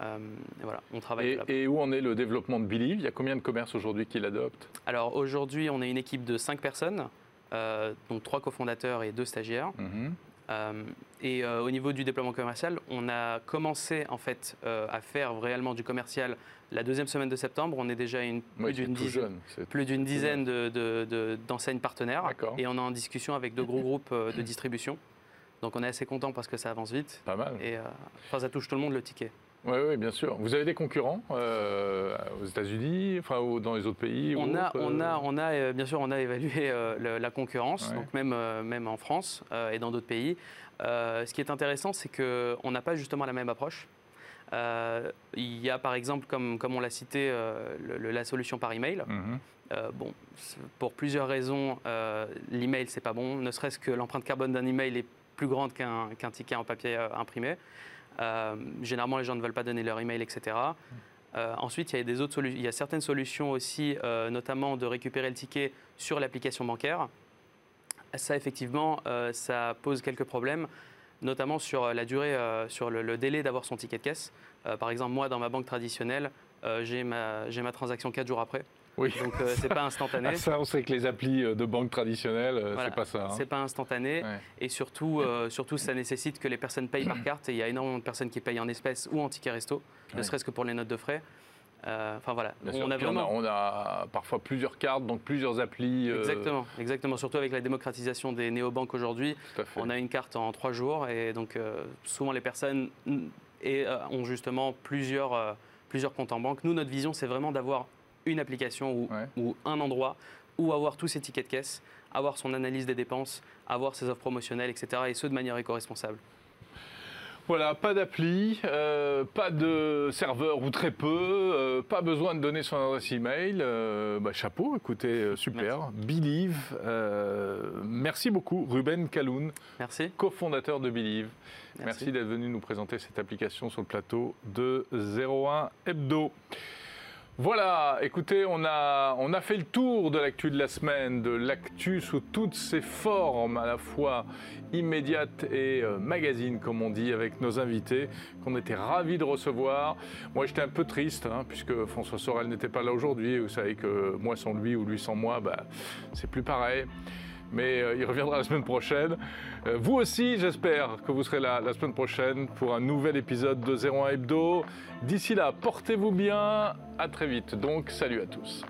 Euh, et voilà, on travaille et, où en est le développement de Believe Il y a combien de commerces aujourd'hui qui l'adoptent Alors aujourd'hui, on est une équipe de 5 personnes, euh, donc 3 cofondateurs et 2 stagiaires. Mhm. Et euh, au niveau du déploiement commercial, on a commencé en fait euh, à faire réellement du commercial la deuxième semaine de septembre. On est déjà une, plus d'une dizaine, plus d'une dizaine de- de- de- d'enseignes partenaires. Et on est en discussion avec de gros groupes euh, de distribution. Donc on est assez content parce que ça avance vite. Pas mal. Et euh, enfin, ça touche tout le monde le ticket. Oui, oui, bien sûr. Vous avez des concurrents euh, aux États-Unis, enfin, ou dans les autres pays On a, on euh, a, on a, euh, bien sûr, on a évalué euh, le- la concurrence, Ouais. donc même, euh, même en France euh, et dans d'autres pays. Euh, ce qui est intéressant, c'est qu'on n'a pas justement la même approche. Euh, il y a par exemple, comme, comme on l'a cité, euh, le- la solution par email. Mhm. Euh, bon, pour plusieurs raisons, euh, l'email c'est pas bon. Ne serait-ce que l'empreinte carbone d'un email est plus grande qu'un qu'un ticket en papier euh, imprimé. Euh, généralement, les gens ne veulent pas donner leur email, etc. Euh, ensuite, il y a des autres il y a certaines solutions aussi, euh, notamment de récupérer le ticket sur l'application bancaire. Ça, effectivement, ça pose quelques problèmes, notamment sur la durée, sur le, délai d'avoir son ticket de caisse. Par exemple, moi, dans ma banque traditionnelle, j'ai ma, ma transaction 4 jours après. Oui. Donc, euh, c'est pas instantané. [LAUGHS] Ah, ça, on sait que les applis euh, de banque traditionnelles, euh, Voilà. c'est pas ça. hein. C'est pas instantané Ouais. et surtout, euh, surtout, ça nécessite que les personnes payent par carte et il y a énormément de personnes qui payent en espèces ou en ticket resto, Ouais. ne serait-ce que pour les notes de frais. Enfin voilà, on a vraiment. on, a, parfois plusieurs cartes, donc plusieurs applis. Exactement, exactement. Surtout avec la démocratisation des néobanques aujourd'hui, on a une carte en trois jours et donc souvent les personnes et, ont justement plusieurs, plusieurs comptes en banque. Nous, notre vision, c'est vraiment d'avoir une application ou, Ouais. ou un endroit où avoir tous ses tickets de caisse, avoir son analyse des dépenses, avoir ses offres promotionnelles, etc. Et ce de manière éco-responsable. Voilà, pas d'appli, euh, pas de serveur ou très peu, euh, pas besoin de donner son adresse email. euh, bah, chapeau, écoutez, super. Believe, merci beaucoup, Ruben Kaloun, Merci. cofondateur de Believe. Merci, Merci. d'être venu nous présenter cette application sur le plateau de 01 Hebdo. Voilà, écoutez, on a, on a fait le tour de l'actu de la semaine, de l'actu sous toutes ses formes, à la fois immédiate et euh, magazine, comme on dit, avec nos invités, qu'on était ravis de recevoir. Moi, j'étais un peu triste, hein, puisque François Sorel n'était pas là aujourd'hui. Vous savez que moi sans lui ou lui sans moi, bah, c'est plus pareil. Mais euh, il reviendra la semaine prochaine. Euh, vous aussi, j'espère que vous serez là la semaine prochaine pour un nouvel épisode de 01 Hebdo. D'ici là, portez-vous bien. À très vite. Donc, salut à tous.